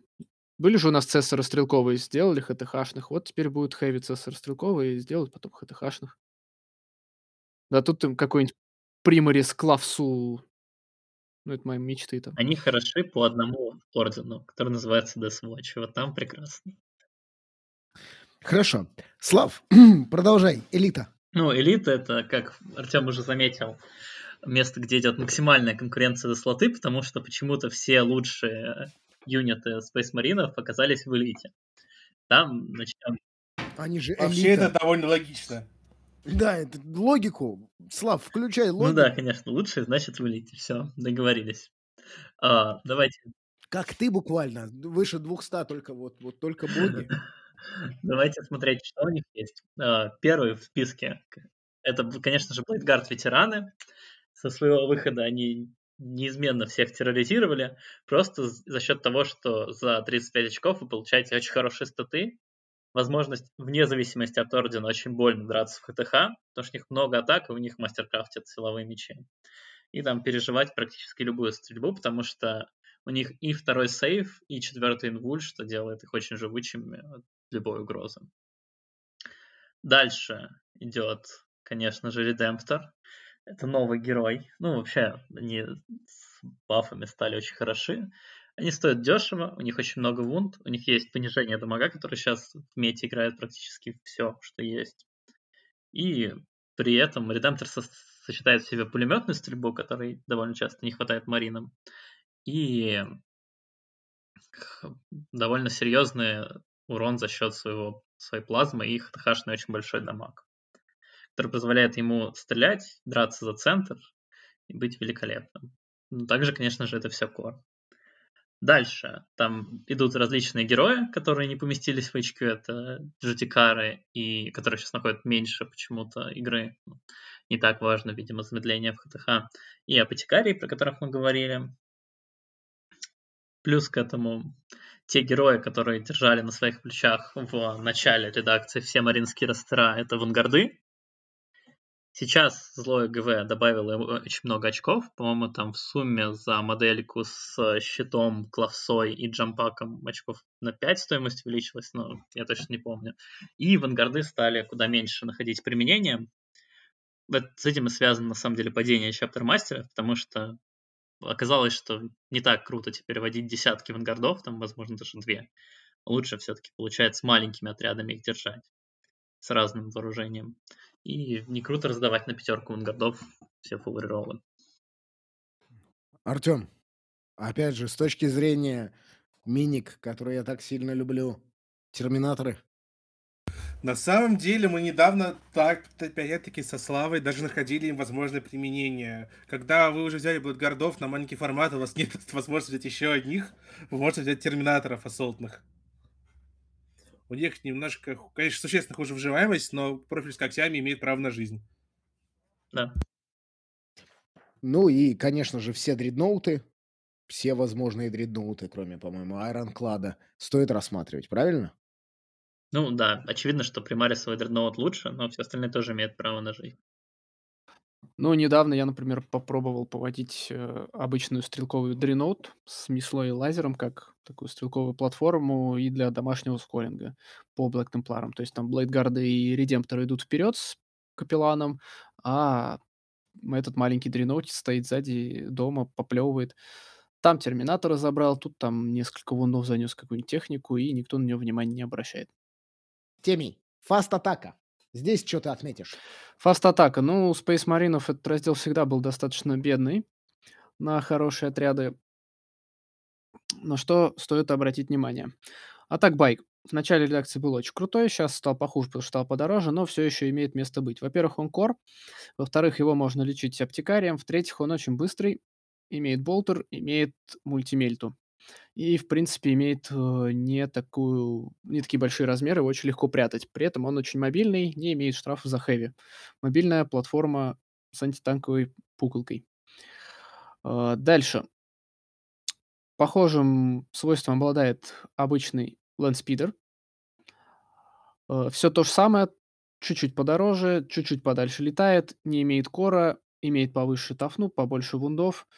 Были же у нас цессоры стрелковые, сделали ХТХ-шных. Вот теперь будут хэви цессоры стрелковые и сделают потом ХТХ-шных. Да тут им какой-нибудь примарис клавсу. Ну, это мои мечты там. Они хороши по одному ордену, который называется Death Watch. Вот там прекрасно. Хорошо. Слав, продолжай. Элита. Ну, элита это, как Артем уже заметил, место, где идет максимальная конкуренция за слоты, потому что почему-то все лучшие юниты Space Marine оказались в элите. Там начнем. Они же Вообще элита. это довольно логично. Да, это логику. Слав, включай логику. Ну да, конечно, лучшие, значит, в элите. Все, договорились. А, давайте, Как ты буквально. Выше 200 только вот, вот только боги. давайте смотреть, что у них есть. А, Первый в списке это, конечно же, Блейдгард ветераны. Со своего выхода они неизменно всех терроризировали, просто за счет того, что за 35 очков вы получаете очень хорошие статы, возможность вне зависимости от ордена очень больно драться в ХТХ, потому что у них много атак, и у них мастеркрафт это силовые мечи. И там переживать практически любую стрельбу, потому что у них и второй сейв, и четвертый инвуль, что делает их очень живучими от любой угрозы. Дальше идет, конечно же, Редемптор. Это новый герой. Ну, вообще, они с бафами стали очень хороши. Они стоят дешево, у них очень много вунд, у них есть понижение дамага, который сейчас в мете играет практически все, что есть. И при этом Редемптор со- сочетает в себе пулеметную стрельбу, которой довольно часто не хватает маринам, и довольно серьезный урон за счет своего, своей плазмы и ХТХшный очень большой дамаг, который позволяет ему стрелять, драться за центр и быть великолепным. Ну, также, конечно же, это все кор. Дальше там идут различные герои, которые не поместились в HQ. Это GTK, и которые сейчас находят меньше почему-то игры. Не так важно, видимо, замедление в ХТХ. И апотекарии, про которых мы говорили. Плюс к этому те герои, которые держали на своих плечах в начале редакции все маринские ростера, это вангарды. Сейчас злое ГВ добавило очень много очков. По-моему, там в сумме за модельку с щитом, клавсой и джампаком очков на 5 стоимость увеличилась, но я точно не помню. И вангарды стали куда меньше находить применение. Вот С этим и связано, на самом деле, падение чаптер-мастеров, потому что оказалось, что не так круто теперь водить десятки вангардов, там, возможно, даже две. Лучше все-таки получается маленькими отрядами их держать с разным вооружением. И не круто раздавать на пятерку вангардов все фулл роллы. Артем, опять же, с точки зрения миник, который я так сильно люблю, терминаторы. На самом деле мы недавно так, опять-таки, со Славой даже находили им возможное применение. Когда вы уже взяли Бладгардов на маленький формат, у вас нет возможности взять еще одних, вы можете взять терминаторов ассолтных. У них немножко, конечно, существенно хуже выживаемость, но профиль с когтями имеет право на жизнь. Да. Ну и, конечно же, все дредноуты, все возможные дредноуты, кроме, по-моему, Айронклада, стоит рассматривать, правильно? Ну да, очевидно, что примарисовый дредноут лучше, но все остальные тоже имеют право на жизнь. Ну, недавно я, например, попробовал поводить э, обычную стрелковую дреноут с мислой и лазером, как такую стрелковую платформу и для домашнего скоринга по Black Templарам. То есть там Блейдгарды и Редемпторы идут вперед с капелланом, а этот маленький дреноут стоит сзади дома, поплевывает. Там терминатора забрал, тут там несколько вундов занес какую-нибудь технику, и никто на него внимания не обращает. Теми, фаст-атака. Здесь что ты отметишь? Фаст-атака. Ну, у Space Маринов этот раздел всегда был достаточно бедный на хорошие отряды. На что стоит обратить внимание. Атак байк. В начале редакции был очень крутой, сейчас стал похуже, потому что стал подороже, но все еще имеет место быть. Во-первых, он кор, во-вторых, его можно лечить аптекарием, в-третьих, он очень быстрый, имеет болтер, имеет мультимельту. и, в принципе, имеет, э, не такую не такие большие размеры, его очень легко прятать. При этом он очень мобильный, не имеет штрафов за хэви. Мобильная платформа с антитанковой пуколкой. А, дальше. Похожим свойством обладает обычный Land Speeder. Э, всё то же самое, чуть-чуть подороже, чуть-чуть подальше летает, не имеет core а, имеет повыше tough ну, побольше wound ов.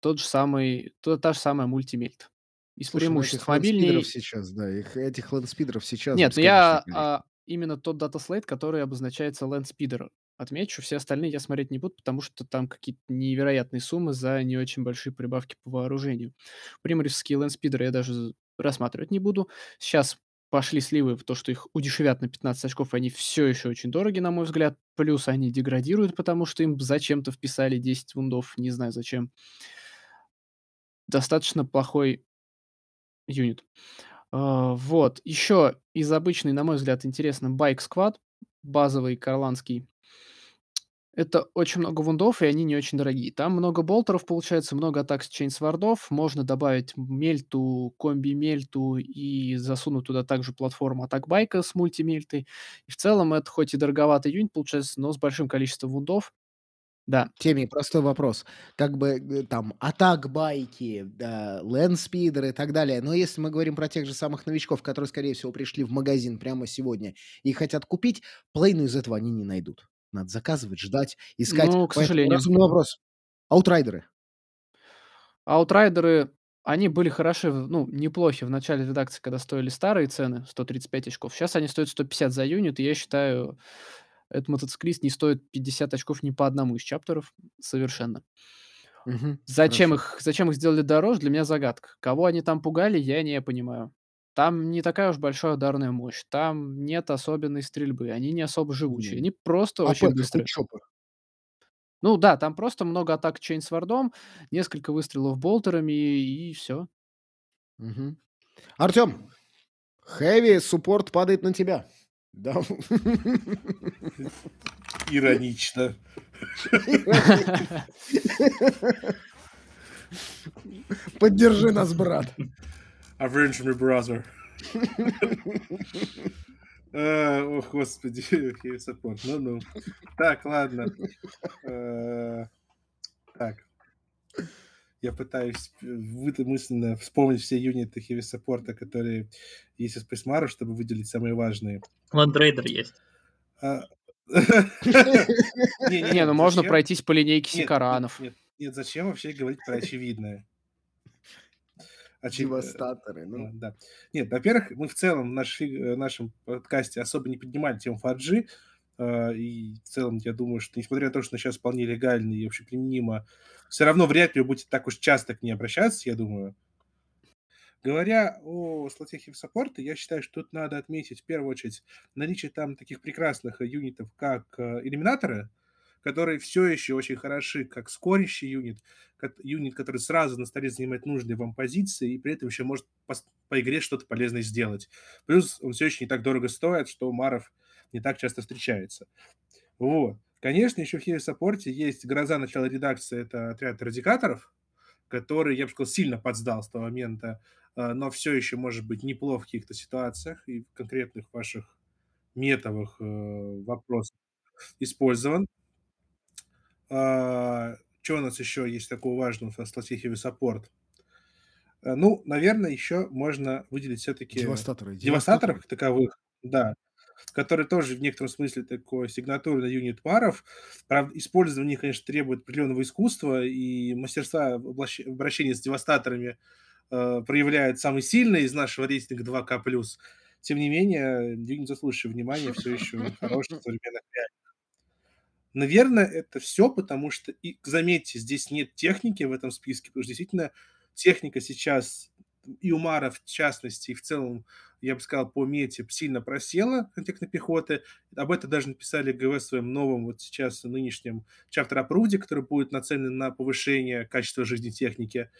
Тот же самый то та же самая multi-melta. Из Слушай, ну преимуществ мобильней сейчас, да, их этих Land Speeder ов сейчас Нет, ну я, а, именно тот dataslate, который обозначается Land Speeder, отмечу. Все остальные я смотреть не буду, потому что там какие-то невероятные суммы за не очень большие прибавки по вооружению. Приморские лэндспидеры я даже рассматривать не буду. Сейчас пошли сливы в то, что их удешевят на 15 очков, они всё еще очень дороги, на мой взгляд. Плюс они деградируют, потому что им зачем-то вписали 10 вундов, не знаю зачем. Достаточно плохой юнит. А, вот. Еще из обычной, на мой взгляд, интересно Байк Сквад, базовый карланский. Это очень много вундов, и они не очень дорогие. Там много болтеров получается, много атак с чейнсвардов. Можно добавить мельту, комби-мельту и засунуть туда также платформу атак байка с мультимельтой. И в целом это хоть и дороговатый юнит получается, но с большим количеством вундов. Да. Теми, простой вопрос. Как бы, э, там атак-байки, да, лэндспидеры и так далее. Но если мы говорим про тех же самых новичков, которые, скорее всего, пришли в магазин прямо сегодня и хотят купить, половину из этого они не найдут. Надо заказывать, ждать, искать. Ну, к Поэтому сожалению. разумный вопрос. Аутрайдеры. Аутрайдеры, они были хороши, ну, неплохи в начале редакции, когда стоили старые цены, 135 очков. Щас они стоят 150 за юнит, и я считаю, этот мотоциклист не стоит 50 очков ни по одному из чаптеров совершенно. Мгм. Зачем Хорошо. их зачем их сделали дороже, для меня загадка. Кого они там пугали, я не понимаю. Там не такая уж большая ударная мощь, там нет особенной стрельбы, они не особо живучие, они просто АП очень быстрые. Ну да, там просто много атак чейнсвардом, несколько выстрелов болтерами и всё. Мгм. Артём, хэви суппорт падает на тебя. Да. Иронично. Поддержи нас, брат. Avenge me, brother. А, ох, господи, heavy support. Ну-ну. Так, ладно. Э, так. Я пытаюсь мысленно вспомнить все юниты heavy саппорта, которые есть из Marine, чтобы выделить самые важные. Ландрейдер есть. А. Не, ну можно пройтись по линейке Сикаранов. нет, нет, зачем вообще говорить про очевидное? Э, Девастаторы, ну ну. да. Нет, во-первых, мы в целом в наши э, нашем подкасте особо не поднимали тему FAT-G. А, и в целом, я думаю, что несмотря на то, что она щас вполне легально и общеприменима, всё равно вряд ли вы будете так уж часто к ней обращаться, я думаю. Говоря о слоте heavy саппорта, я считаю, что тут надо отметить в первую очередь наличие там таких прекрасных юнитов, как, э, Иллюминаторы, которые всё еще очень хороши как скорящий юнит, как юнит, который сразу на столе занимает нужные вам позиции и при этом еще может пос по игре что-то полезное сделать. Плюс он всё еще не так дорого стоит, что маров не так часто встречается. Вот. Конечно, еще в heavy саппорте есть гроза начала редакции- это отряд радикаторов, который, я бы сказал, сильно подсдал с того момента, а, но всё еще может быть неплох в каких-то ситуациях и в конкретных ваших метовых, э, вопросах использован. А, чё у нас еще есть такого важного в heavy саппорт? Э, ну, наверно, еще можно выделить все-таки Девастаторы, девастаторов как таковых, да, которые тоже в некотором смысле такой сигнатурный юнит маров. Правда, использование их, конечно, требует определенного искусства и мастерства в обращении с девастаторами, э, проявляет самый сильный из нашего рейтинга 2К+. Тем не менее, юнит, заслуживающий внимания, всё еще хороший современных реалиях. Наверно, это всё, потому что и, заметьте, здесь нет техники в этом списке, потому что действительно техника сейчас и у маров, в частности, и в целом, я бы сказал, по мете сильно просела контактной пехоты. Об этом даже написали ГВ в своем новом, вот сейчас нынешнем approved, который будет нацелен на повышение качества жизни техники,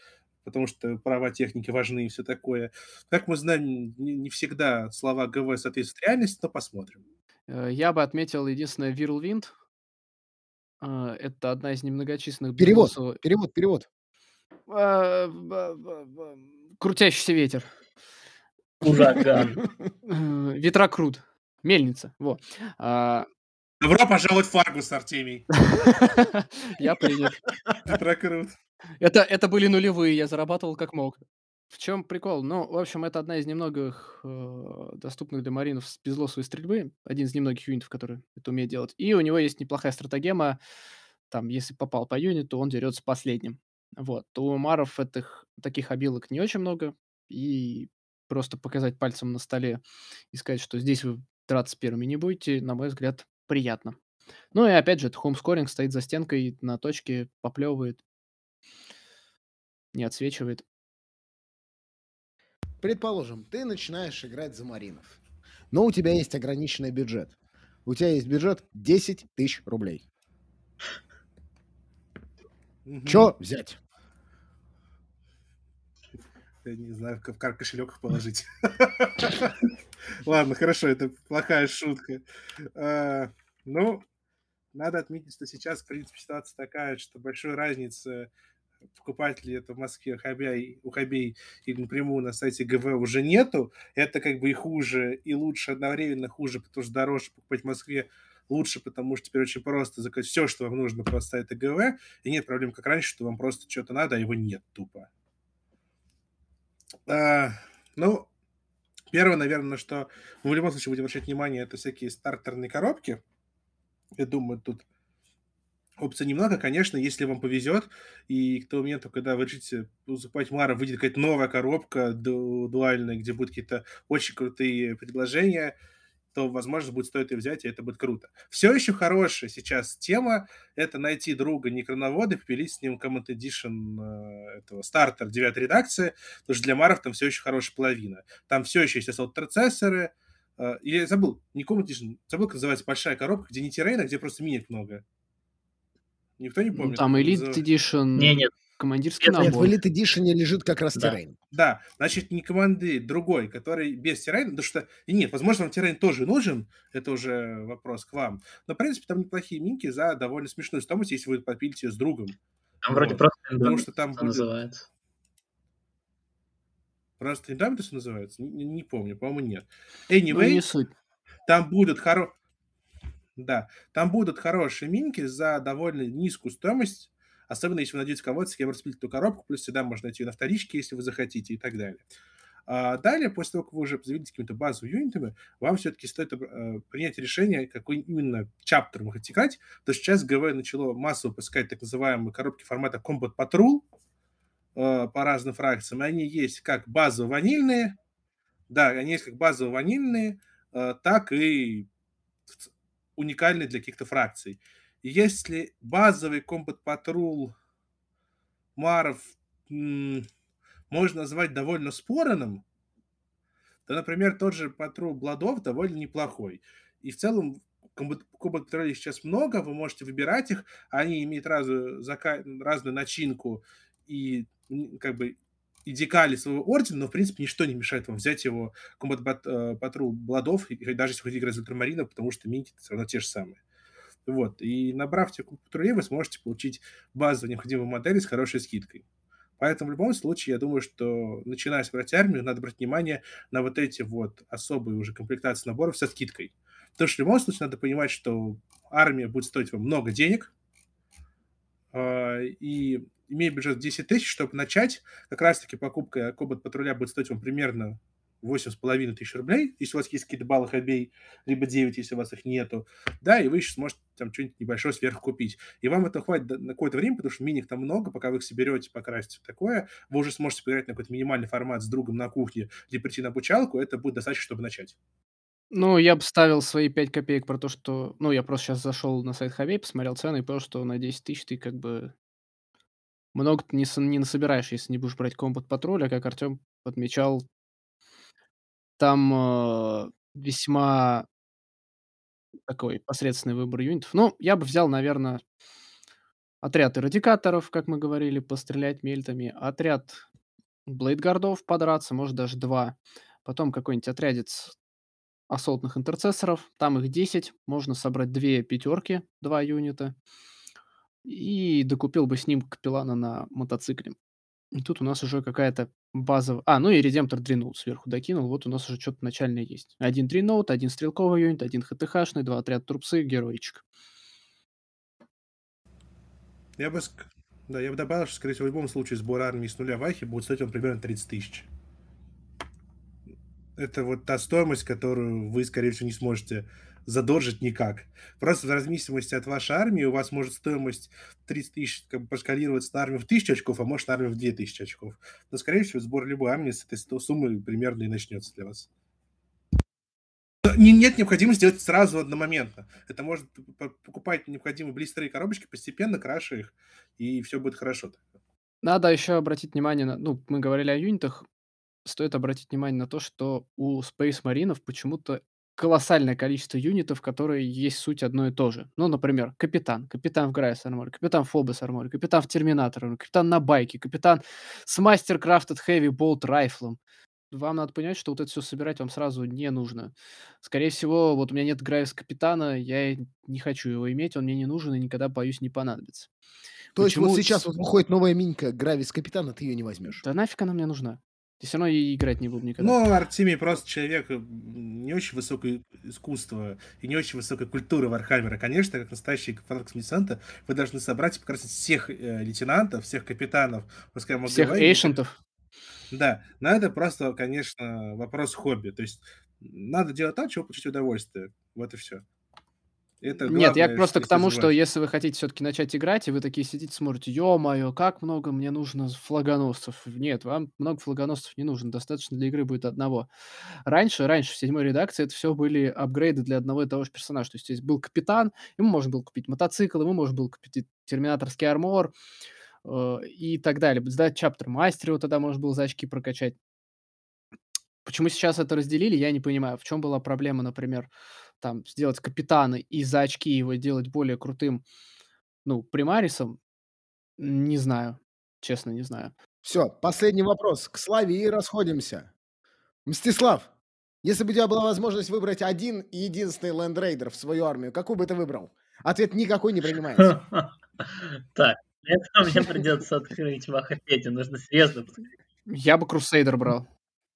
потому что права техники важны и всё такое. Как мы знаем, не не всегда слова ГВ соответствуют реальности, но посмотрим. Э, я бы отметил единственное Whirlwind. А, это одна из немногочисленных Перевод, безбоссово перевод, перевод. А, крутящийся ветер. Ураган. Э, ветрокрут. Мельница. Во. А, Добро пожаловать в Фаргус, Артемий. я принят. Ветрокрут. Это это были нулевые, я зарабатывал как мог. В чем прикол? Ну, в общем, это одна из немногих, э, доступных для маринов с безлосовой стрельбы. Один из немногих юнитов, который это умеет делать. И у него есть неплохая стратегема. Там, если попал по юниту, он дерется последним. Вот. У маров этих таких обилок не очень много. И просто показать пальцем на столе и сказать, что здесь вы драться первыми не будете, на мой взгляд, приятно. Ну и опять же, это хоумскоринг, стоит за стенкой, на точке, поплевывает, не отсвечивает. Предположим, ты начинаешь играть за Маринов, но у тебя есть ограниченный бюджет. У тебя есть бюджет 10 тысяч рублей. Мгм. Че взять? Я не знаю, в кар- кошелек положить. Ладно, хорошо, это плохая шутка. А, Ну, надо отметить, что сейчас, в принципе, ситуация такая, что большой разницы покупать ли это в Москве хобей, у хобей или напрямую на сайте ГВ уже нету. Это как бы и хуже, и лучше одновременно хуже, потому что дороже покупать в Москве лучше, потому что теперь очень просто заказать все, что вам нужно просто сайта ГВ, и нет проблем, как раньше, что вам просто что-то надо, а его нет тупо. А, ну, первое, наверное, на что мы в любом случае будем обращать внимание, это всякие стартерные коробки. Я думаю, тут опций немного. Конечно, если вам повезет, и к тому моменту, когда вы решите закупать Мара, выйдет какая-то новая коробка ду- дуальная, где будут какие-то очень крутые предложения, то, возможно, будет стоит ее взять, и это будет круто. Все еще хорошая сейчас тема – это найти друга некроновода и попилить с ним Command Edition э, этого стартер 9 редакции, потому что для Маров там все еще хорошая половина. Там все еще есть SL-процессоры, э, я забыл, не Command Edition, забыл, как называется большая коробка, где не террейн, а где просто миник много. Никто не Ну, помнит? Там как Elite называется? Edition, Не, нет, командирский Нет, Нет, в набор. Elite Edition лежит как раз Да. террейн. Да, значит, не команды, другой, который без тирайна, потому что, и нет, возможно, вам тирайн тоже нужен, это уже вопрос к вам, но, в принципе, там неплохие минки за довольно смешную стоимость, если вы попилите ее с другом, там вроде Вот. просто потому что там будет... называется. Просто Indomitus называется? Не, не- помню, по-моему, нет. Ну, Anyway, не суть. там будут хоро... Да, там будут хорошие минки за довольно низкую стоимость, особенно если вы найдете кого-то, с кем распилить эту коробку, плюс всегда можно найти ее на вторичке, если вы захотите, и так далее. А далее, после того, как вы уже обзавелись какими-то базовыми юнитами, вам все-таки стоит э, принять решение, какой именно чаптер вы хотите играть, потому что сейчас ГВ начало массово выпускать так называемые коробки формата Combat Patrol э, по разным фракциям, и они есть как базово-ванильные, да, они есть как базово-ванильные, э, так и уникальные для каких-то фракций. И если базовый Combat Patrol Маров можно назвать довольно спорным, то, например, тот же Патрул Бладов довольно неплохой. И в целом Combat Patrol сейчас много, вы можете выбирать их, они имеют разную, разную начинку и как бы и декали своего ордена, но, в принципе, ничто не мешает вам взять его Combat Bat- э, Бладов, и- даже если хотите играть за Ультрамарина, потому что минки все равно те же самые. Вот. И набрав те патрулей, вы сможете получить базовую необходимую модель с хорошей скидкой. Поэтому в любом случае, я думаю, что начиная собирать армию, надо брать внимание на вот эти вот особые уже комплектации наборов со скидкой. Потому что в любом случае надо понимать, что армия будет стоить вам много денег, и имея бюджет 10 тысяч, чтобы начать, как раз-таки покупка Кобот патруля будет стоить вам примерно 8,5 тысяч рублей, если у вас есть какие-то баллы хобей, либо 9, если у вас их нету, да, и вы еще сможете там что-нибудь небольшое сверху купить. И вам это хватит на какое-то время, потому что миник там много, пока вы их соберете, покрасите такое, вы уже сможете поиграть на какой-то минимальный формат с другом на кухне, или прийти на обучалку, это будет достаточно, чтобы начать. Ну, я бы ставил свои 5 копеек про то, что... Ну, я просто сейчас зашел на сайт Хобей, посмотрел цены и понял, что на 10 тысяч ты как бы много не, с- не насобираешь, если не будешь брать комбат патруля, как Артем подмечал. Там э, весьма такой посредственный выбор юнитов. Ну, я бы взял, наверное, отряд эрадикаторов, как мы говорили, пострелять мельтами, отряд блейдгардов подраться, может, даже два. Потом какой-нибудь отрядец ассолтных интерцессоров, там их 10, можно собрать две пятерки, два юнита, и докупил бы с ним капеллана на мотоцикле. И тут у нас уже какая-то базовая... А, ну и редемптор дринул сверху докинул. Вот у нас уже что-то начальное есть. Один дринноут, один стрелковый юнит, один ХТХшный, два отряда трупсы, героичек. Я бы, да, я бы добавил, что, скорее всего, в любом случае сбор армии с нуля в Ахе будет стоить он примерно 30 тысяч. Это вот та стоимость, которую вы, скорее всего, не сможете задолжить никак. Просто в зависимости от вашей армии у вас может стоимость 30 тысяч как бы поскалироваться на армию в 1000 очков, а может на армию в 2000 очков. Но, скорее всего, сбор любой армии с этой суммы примерно и начнется для вас. Нет необходимости делать сразу одномоментно. Это может покупать необходимые блистеры и коробочки, постепенно краши их, и все будет хорошо. Надо еще обратить внимание на... Ну, мы говорили о юнитах. Стоит обратить внимание на то, что у Space Marines почему-то колоссальное количество юнитов, которые есть суть одно и то же. Ну, например, капитан, капитан в Грайс Арморе, капитан в Фобос Арморе, капитан в Терминатор, капитан на байке, капитан с Мастер Крафтед Heavy Bolt Райфлом. Вам надо понять, что вот это все собирать вам сразу не нужно. Скорее всего, вот у меня нет Gravis Капитана, я не хочу его иметь, он мне не нужен и никогда, боюсь, не понадобится. То Почему... есть вот сейчас вот выходит новая минька Gravis Капитана, ты ее не возьмешь? Да нафиг она мне нужна? Я все равно и играть не буду никогда. Ну, Артемий просто человек не очень высокое искусство и не очень высокой культуры Вархаммера. Конечно, как настоящий фанат космодесанта, вы должны собрать и покрасить всех э, лейтенантов, всех капитанов, скажем, всех ancient ов. Да, но это просто, конечно, вопрос хобби. То есть надо делать так, чего получить удовольствие. Вот и все. Это Нет, я просто к тому, что если вы хотите все-таки начать играть, и вы такие сидите, смотрите, ё-моё, как много мне нужно флагоносцев. Нет, вам много флагоносцев не нужно, достаточно для игры будет одного. Раньше, раньше, в седьмой редакции, это все были апгрейды для одного и того же персонажа. То есть здесь был капитан, ему можно было купить мотоцикл, ему можно было купить терминаторский армор э, и так далее. Сдать чаптер мастера, вот тогда можно было за очки прокачать. Почему сейчас это разделили, я не понимаю. В чем была проблема, например, там сделать капитана и за очки его делать более крутым, ну, примарисом, не знаю. Честно, не знаю. Все, последний вопрос. К Славе и расходимся. Мстислав, если бы у тебя была возможность выбрать один и единственный лендрейдер в свою армию, какую бы ты выбрал? Ответ никакой не принимается. Так, это мне придется открыть Вахапете, нужно серьезно. Я бы Крусейдер брал.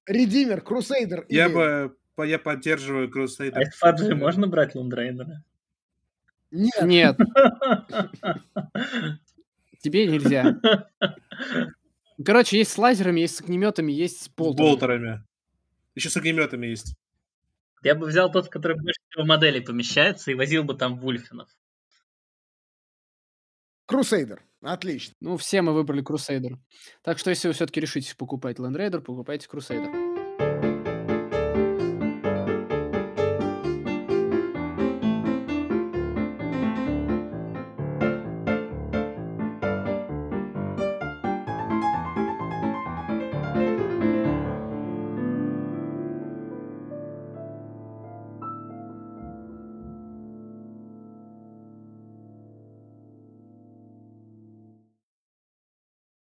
Редимер, Крусейдер. Я бы я поддерживаю Crusader. А из Фаджи можно брать лондрейдера? Нет. Нет. Тебе нельзя. Короче, есть с лазерами, есть с огнеметами, есть с болтерами. С болтерами. Еще с огнеметами есть. Я бы взял тот, который больше всего моделей помещается, и возил бы там вульфинов. Крусейдер. Отлично. Ну, все мы выбрали Крусейдер. Так что, если вы все-таки решитесь покупать Land Raider, покупайте Крусейдер.